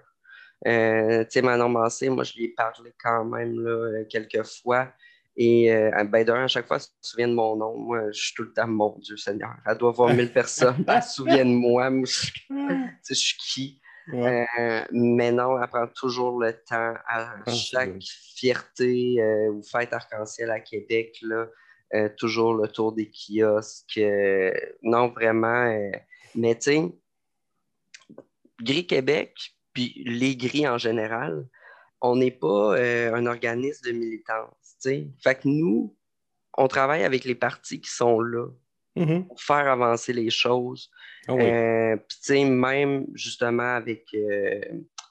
Euh, tu sais, Manon Massé, moi, je lui ai parlé quand même là, euh, quelques fois. Et euh, ben, d'un, à chaque fois, elle se souvient de mon nom. Moi, je suis tout le temps, mon Dieu Seigneur. Elle doit voir mille personnes. Elle se souvient de moi. moi je, je suis qui? mais non, elle prend toujours le temps à ah, chaque fierté ou fête arc-en-ciel à Québec, là, toujours le tour des kiosques. non, vraiment. mais tu sais, Gris Québec, puis les gris en général, on n'est pas euh, un organisme de militance. T'sais. Fait que nous, on travaille avec les partis qui sont là mm-hmm. pour faire avancer les choses. Ah oui. euh, puis même justement avec euh,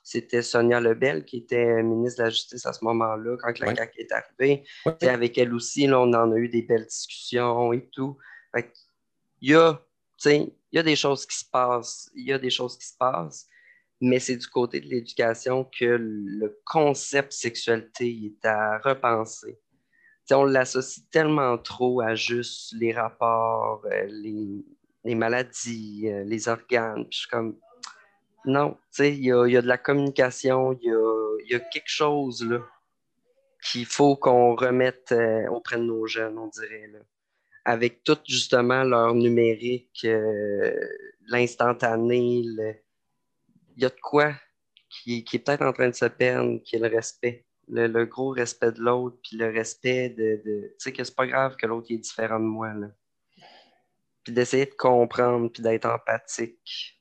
c'était Sonia Lebel qui était ministre de la Justice à ce moment-là, quand la CAQ est arrivée. Avec elle aussi, là, on en a eu des belles discussions et tout. Fait il y a, il y a des choses qui se passent. Il y a des choses qui se passent mais c'est du côté de l'éducation que le concept sexualité est à repenser. on l'associe tellement trop à juste les rapports, euh, les, maladies, euh, les organes. Je suis comme, non, il y a, y a, de la communication, il y a, y a, quelque chose là qu'il faut qu'on remette euh, auprès de nos jeunes, on dirait. Avec tout justement leur numérique, l'instantané, le y a de quoi qui, est peut-être en train de se perdre, qui est le respect. Le, gros respect de l'autre, puis le respect de. tu sais, que c'est pas grave que l'autre est différent de moi. Là. Puis d'essayer de comprendre, puis d'être empathique.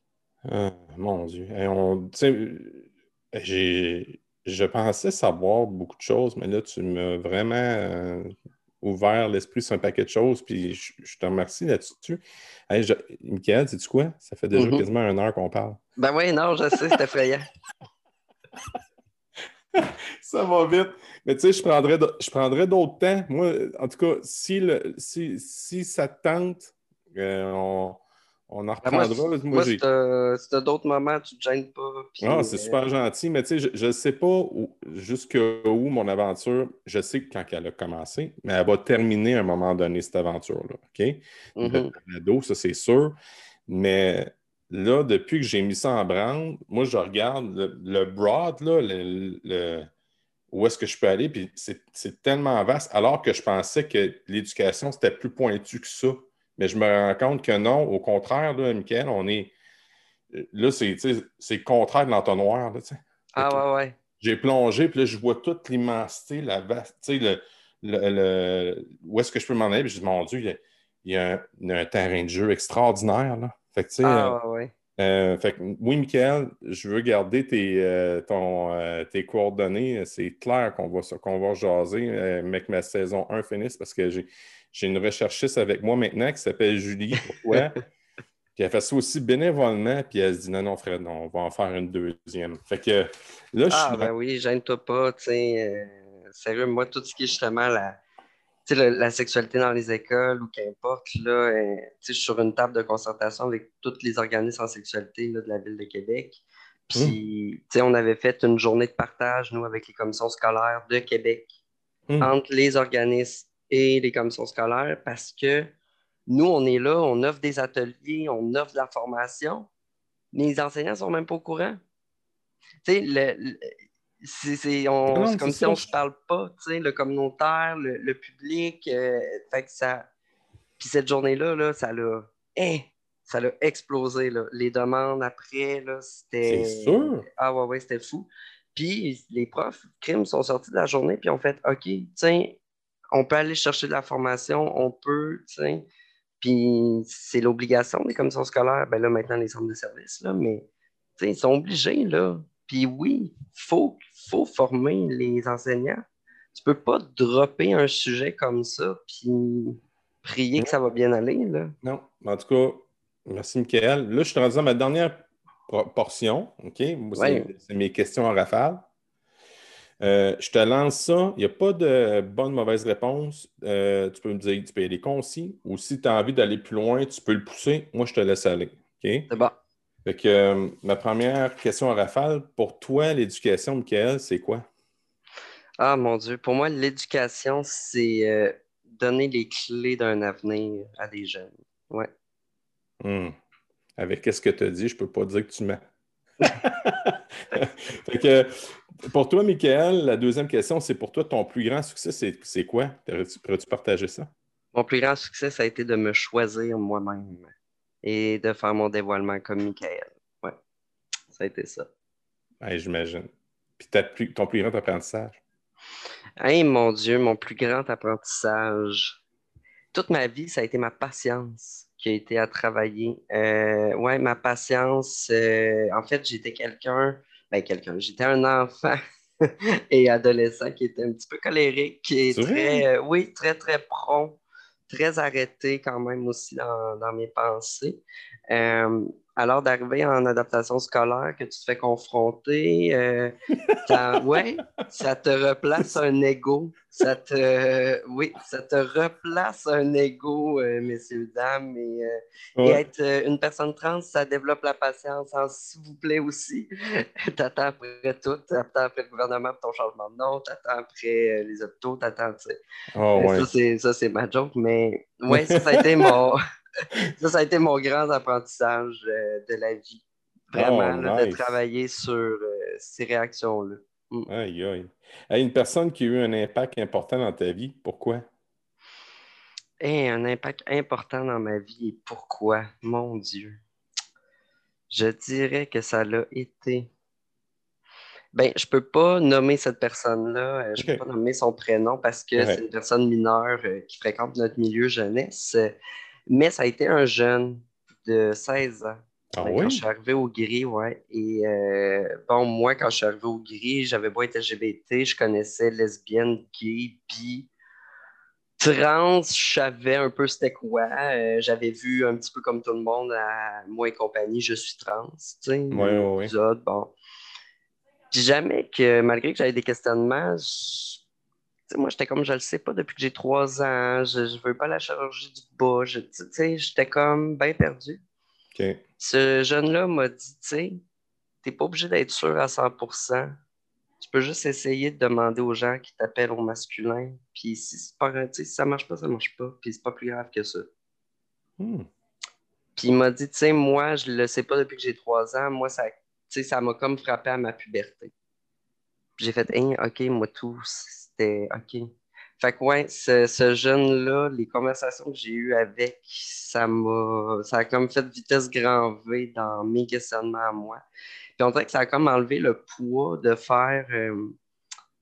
Ah, mon Dieu. on, j'ai, je pensais savoir beaucoup de choses, mais là, tu m'as vraiment euh, ouvert l'esprit sur un paquet de choses, puis je, te remercie là-dessus. Hey, je... Michael, sais-tu quoi? Ça fait déjà mm-hmm. quasiment une heure qu'on parle. Ben oui, non, je sais, c'est effrayant. ça va vite. Mais tu sais, je prendrais, je prendrais d'autres temps. Moi, en tout cas, si, le, si, si ça te tente, euh, on, on en ben, reprendra. moi, si tu as, d'autres moments, tu ne te gênes pas. Ah, c'est super euh, gentil, mais tu sais, je ne sais pas jusqu'où mon aventure, je sais quand elle a commencé, mais elle va terminer à un moment donné, cette aventure-là. OK? Mm ça, c'est sûr. Mais là, depuis que j'ai mis ça en branle, moi, je regarde le, broad, là, le, où est-ce que je peux aller, puis c'est tellement vaste, alors que je pensais que l'éducation, c'était plus pointu que ça. Mais je me rends compte que non, au contraire, là, Michael, on est. Là, c'est le contraire de l'entonnoir. Ah ouais, ouais. J'ai plongé, puis là, je vois toute l'immensité, la vaste, tu sais, le, où est-ce que je peux m'en aller? Puis je dis, mon Dieu, il y a, un, terrain de jeu extraordinaire, là. Fait que, ah, euh, ouais. Euh, fait que, oui, Michael, je veux garder tes, euh, ton, tes coordonnées. C'est clair qu'on va, qu'on va jaser, mais que ma saison 1 finisse parce que j'ai, j'ai une recherchiste avec moi maintenant qui s'appelle Julie. Pourquoi? Puis elle fait ça aussi bénévolement, puis elle se dit non, non, Fred, non, on va en faire une deuxième. Fait que là, je ah, suis. ben oui, gêne-toi pas, tu sais. Euh, sérieux, moi, tout ce qui est justement la, la sexualité dans les écoles ou qu'importe, là, euh, je suis sur une table de concertation avec tous les organismes en sexualité de la Ville de Québec. Puis, mmh. on avait fait une journée de partage, nous, avec les commissions scolaires de Québec, mmh. entre les organismes et les commissions scolaires, parce que nous, on est là, on offre des ateliers, on offre de la formation, mais les enseignants ne sont même pas au courant. Tu sais, c'est comme si on ne se parle pas, tu sais, le communautaire, le, public. Euh, fait que ça. Puis cette journée-là, là, ça l'a. Hein, ça l'a explosé. Là. Les demandes après, c'était. C'est sûr. Ah ouais, ouais, c'était fou. Puis les profs crime sont sortis de la journée, puis ont fait OK, tiens, on peut aller chercher de la formation, on peut, tiens. Puis c'est l'obligation des commissions scolaires, ben là, maintenant, les centres de services, là, mais ils sont obligés, là. Puis oui, il faut, faut former les enseignants. Tu peux pas dropper un sujet comme ça, puis prier que ça va bien aller, là. Non, en tout cas, merci, Michael. Là, je suis rendu à ma dernière portion, OK? C'est mes questions en rafale. Euh, je te lance ça. Il n'y a pas de bonne ou mauvaise réponse. Euh, tu peux me dire, tu peux aller concis. Ou si tu as envie d'aller plus loin, tu peux le pousser. Moi, je te laisse aller. C'est bon. Euh, ma première question à rafale, pour toi, l'éducation, Michael, c'est quoi? Ah mon Dieu, pour moi, l'éducation, c'est donner les clés d'un avenir à des jeunes. Ouais. Hmm. Avec ce que tu as dit, je ne peux pas dire que tu mets. fait que, pour toi, Michael, la deuxième question, c'est pour toi, ton plus grand succès, c'est quoi? Pourrais-tu partager ça? Mon plus grand succès, ça a été de me choisir moi-même et de faire mon dévoilement comme Michael. Ouais, ça a été ça. J'imagine. Puis ton plus grand apprentissage? Hey, mon Dieu, mon plus grand apprentissage. Toute ma vie, ça a été ma patience qui a été à travailler. Euh, ouais, ma patience. Euh, en fait, j'étais quelqu'un ben, quelqu'un. J'étais un enfant et adolescent qui était un petit peu colérique, qui est très, euh, oui, très, très prompt, très arrêté quand même aussi dans, dans mes pensées. Alors d'arriver en adaptation scolaire, que tu te fais confronter, euh, ouais, ça te replace un ego. Ça te, oui, ça te replace un ego, euh, messieurs, dames. Et, euh, être une personne trans, ça développe la patience, s'il vous plaît aussi. t'attends après tout, t'attends après le gouvernement pour ton changement de nom, t'attends après les hôpitaux, t'attends, tu sais. Oh, Ça, c'est ma joke, mais ouais, ça, ça a été mon ça, ça a été mon grand apprentissage euh, de la vie. Vraiment, oh, de travailler sur euh, ces réactions-là. Mm. Aïe, aïe. Une personne qui a eu un impact important dans ta vie, pourquoi? un impact important dans ma vie et pourquoi? Mon Dieu. Je dirais que ça l'a été. Ben, je peux pas nommer cette personne-là, euh, je ne peux pas nommer son prénom parce que c'est une personne mineure qui fréquente notre milieu jeunesse. Mais ça a été un jeune de 16 ans. Ah ben, quand je suis arrivé au gris, ouais. Et euh, bon, moi, quand je suis arrivé au gris, j'avais beau être LGBT, je connaissais lesbienne, gay, bi, trans, je savais un peu c'était quoi. Euh, j'avais vu un petit peu comme tout le monde à moi et compagnie, je suis trans, tu sais. Ouais, ouais, bon. Puis jamais que, malgré que j'avais des questionnements, moi, j'étais comme, je le sais pas depuis que j'ai trois ans, je, ne veux pas la chirurgie du bas. J'étais comme bien perdu. Ce jeune-là m'a dit, tu sais, t'es pas obligé d'être sûr à 100 Tu peux juste essayer de demander aux gens qui t'appellent au masculin. Puis si, pas, si ça marche pas, ça marche pas. Puis c'est pas plus grave que ça. Hmm. Puis il m'a dit, tu sais, moi, je le sais pas depuis que j'ai trois ans. Moi, ça ça m'a comme frappé à ma puberté. J'ai fait, hein, OK, moi, tout, c'était OK. Fait que, ouais, ce, jeune-là, les conversations que j'ai eues avec, ça m'a, ça a comme fait vitesse grand V dans mes questionnements à moi. Puis on dirait que ça a comme enlevé le poids de faire euh,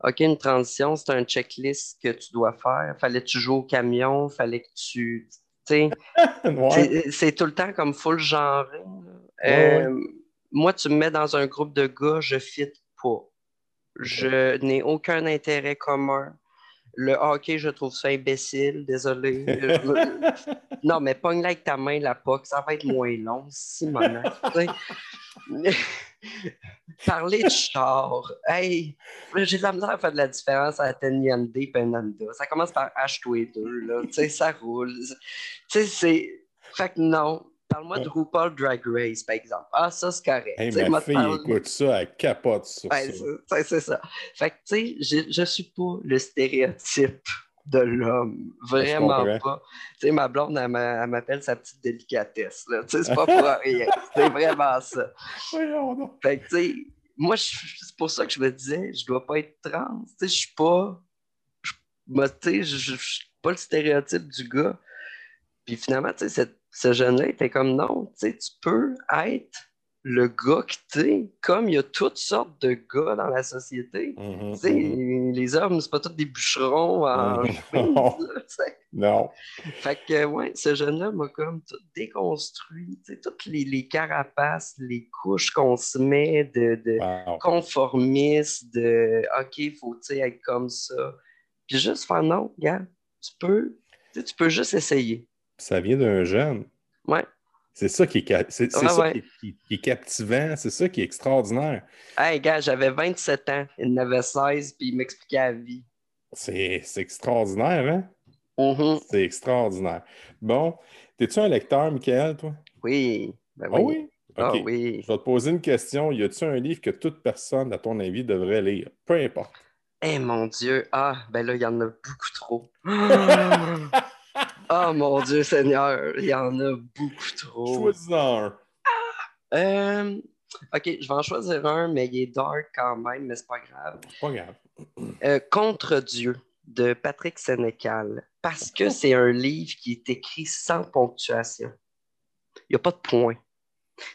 OK, une transition, c'est un checklist que tu dois faire. Fallait que tu joues au camion, fallait que tu. tu sais, C'est tout le temps comme full genre. Euh, moi, tu me mets dans un groupe de gars, je fit pas. Je n'ai aucun intérêt commun. Le hockey, je trouve ça imbécile, désolé. non, mais pogne-la avec ta main, la POC, ça va être moins long, si Parler de char. Hey, j'ai de la misère à faire de la différence un Hyundai et Honda. Ça commence par H, 2 là. Tu sais, ça roule. Tu sais, c'est. Fait que non, Parle-moi de RuPaul Drag Race, par exemple. Ah, ça, c'est correct. Hey, ma fille écoute ça, elle capote sur ouais, ça. C'est ça. Fait que, tu sais, je ne suis pas le stéréotype de l'homme. Vraiment pas. Tu sais, ma blonde, elle m'appelle sa petite délicatesse. Tu sais, c'est pas pour rien. C'est vraiment ça. fait que, tu sais, moi, c'est pour ça que je me disais, je dois pas être trans. Tu sais, je suis pas... Tu sais, je suis pas le stéréotype du gars. Puis finalement, tu sais, cette ce jeune-là était comme non, tu sais, tu peux être le gars que tu es, comme il y a toutes sortes de gars dans la société. Mm-hmm, tu sais, mm-hmm. Les hommes, c'est pas tous des bûcherons en non. non. Fait que, ouais, ce jeune-là m'a comme tout déconstruit, tu sais, toutes les, les, carapaces, les couches qu'on se met de, de conformisme, de OK, il faut être comme ça. Puis juste faire non, gars, tu peux, tu peux juste essayer ça vient d'un jeune. Ouais. C'est ça, qui est, c'est, ça qui, est captivant, c'est ça qui est extraordinaire. Hey, gars, j'avais 27 ans, il en avait 16, puis il m'expliquait la vie. C'est, extraordinaire, hein? Mm-hmm. C'est extraordinaire. Bon, es-tu un lecteur, Michael, toi? Oui. Ben ah oui? Ah oui? oui. Je vais te poser une question. Y a-tu un livre que toute personne, à ton avis, devrait lire? Peu importe. Eh mon Dieu. Ah, ben là, il y en a beaucoup trop. Oh mon Dieu Seigneur, il y en a beaucoup trop. Choisis-en un. Euh, ok, je vais en choisir un, mais il est dark quand même, mais c'est pas grave. Pas grave. Euh, Contre Dieu de Patrick Sénécal, parce que c'est un livre qui est écrit sans ponctuation. Il n'y a pas de point.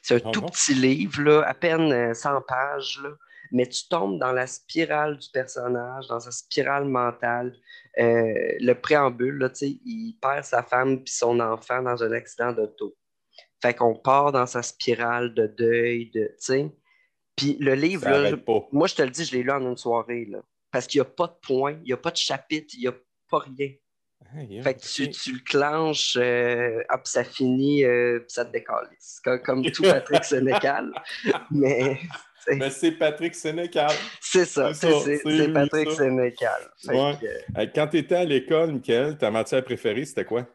C'est un ah tout petit livre, là, à peine 100 euh, pages, là, mais tu tombes dans la spirale du personnage, dans sa spirale mentale. Euh, le préambule, là, il perd sa femme puis son enfant dans un accident d'auto. Fait qu'on part dans sa spirale de deuil, de, Puis le livre, moi, je te le dis, je l'ai lu en une soirée, là, parce qu'il n'y a pas de point, il n'y a pas de chapitre, il n'y a pas rien. Ah, fait que tu, tu, le clenches, euh, hop, ça finit, euh, ça te décale. Comme, comme tout Patrick Sénécal. mais mais c'est Patrick Sénécal. C'est ça, c'est Patrick Sénécal. Quand tu étais à l'école, Michael, ta matière préférée, c'était quoi?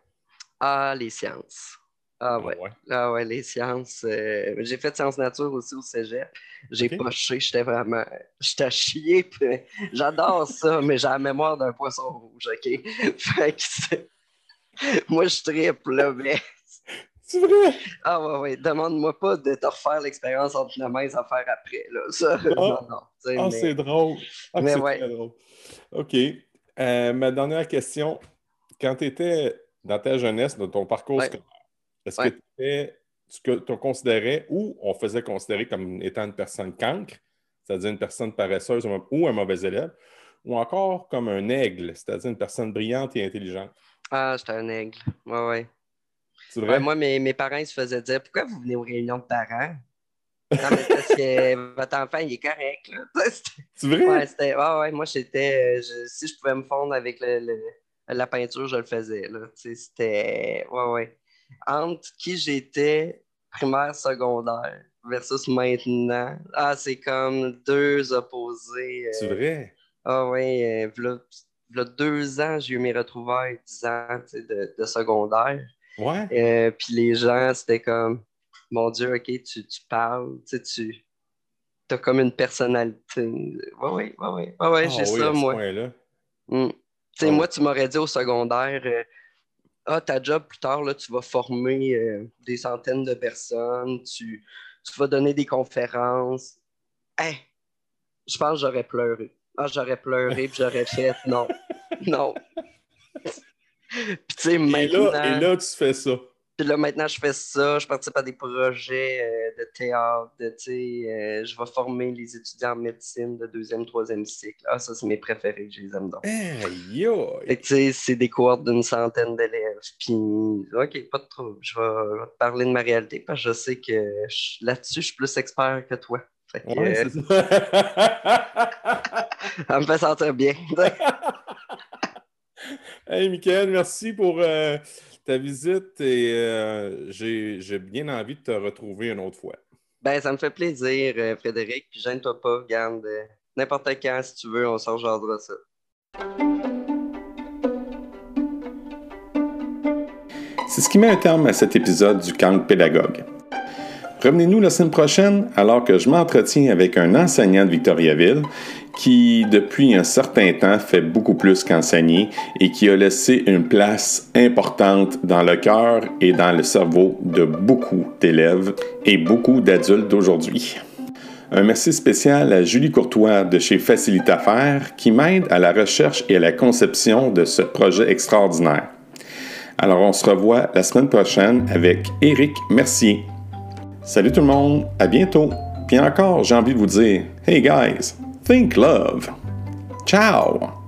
Ah, les sciences. Ah, ouais. Ah ouais, les sciences. Euh, j'ai fait sciences nature aussi au cégep. J'ai pas poché, j'étais vraiment. J'étais chier. J'adore ça, mais j'ai la mémoire d'un poisson rouge, OK? Fait que Moi, je triple, mais c'est vrai? Ah ouais, ouais. Demande-moi pas de te refaire l'expérience entre la main à faire après. Là. Ça, ah, non, non. Ah, c'est drôle. Ah, c'est très drôle. OK. Euh, ma dernière question. Quand tu étais dans ta jeunesse, dans ton parcours scolaire, est-ce que tu te considérais ou on faisait considérer comme étant une personne cancre, c'est-à-dire une personne paresseuse ou un mauvais élève, ou encore comme un aigle, c'est-à-dire une personne brillante et intelligente? Ah, j'étais un aigle. Ouais, ouais moi, mes, mes, parents se faisaient dire Pourquoi vous venez aux réunions de parents? Non, mais parce que votre enfant, il est correct. C'est vrai? Ouais, c'était, ouais, moi, j'étais. si je pouvais me fondre avec le, la peinture, je le faisais. Là. C'était. Ouais, ouais. Entre qui j'étais, primaire, secondaire, versus maintenant, ah, c'est comme deux opposés. Euh, c'est vrai? Ah, oui. Euh, là, deux ans, j'ai eu mes retrouvailles, dix ans de, de secondaire. Ouais. Euh, puis les gens, c'était comme, mon Dieu, OK, tu, tu parles, tu sais, tu as comme une personnalité. Oui, oui, oui, ouais, ouais, ouais, j'ai ah ça, moi. Mm. Tu sais, moi, tu m'aurais dit au secondaire, euh, ah, ta job plus tard, là, tu vas former euh, des centaines de personnes, tu, tu vas donner des conférences. Hey, je pense que j'aurais pleuré. Ah, j'aurais pleuré, puis j'aurais fait non, non. Et, là, tu fais ça. Puis là, maintenant, je fais ça, je participe à des projets euh, de théâtre, de, euh, je vais former les étudiants en médecine de deuxième, troisième cycle. Ah, ça, c'est mes préférés, je les aime donc. Hey, Et tu sais, c'est des cohortes d'une centaine d'élèves. Puis, OK, pas de trouble, je vais, te parler de ma réalité parce que je sais que là-dessus, je suis plus expert que toi. ouais, c'est ça. ça me fait sentir bien. hey, Michael, merci pour. Euh, ta visite et euh, j'ai bien envie de te retrouver une autre fois. Ben, ça me fait plaisir, euh, Frédéric. Puis gêne-toi pas, garde. Euh, n'importe quand, si tu veux, on s'en rejoindra ça. C'est ce qui met un terme à cet épisode du camp pédagogue. Revenez-nous la semaine prochaine alors que je m'entretiens avec un enseignant de Victoriaville qui, depuis un certain temps, fait beaucoup plus qu'enseigner et qui a laissé une place importante dans le cœur et dans le cerveau de beaucoup d'élèves et beaucoup d'adultes d'aujourd'hui. Un merci spécial à Julie Courtois de chez Facilite Faire qui m'aide à la recherche et à la conception de ce projet extraordinaire. Alors on se revoit la semaine prochaine avec Éric Mercier. Salut tout le monde, à bientôt. Puis encore, j'ai envie de vous dire, hey guys, think love. Ciao.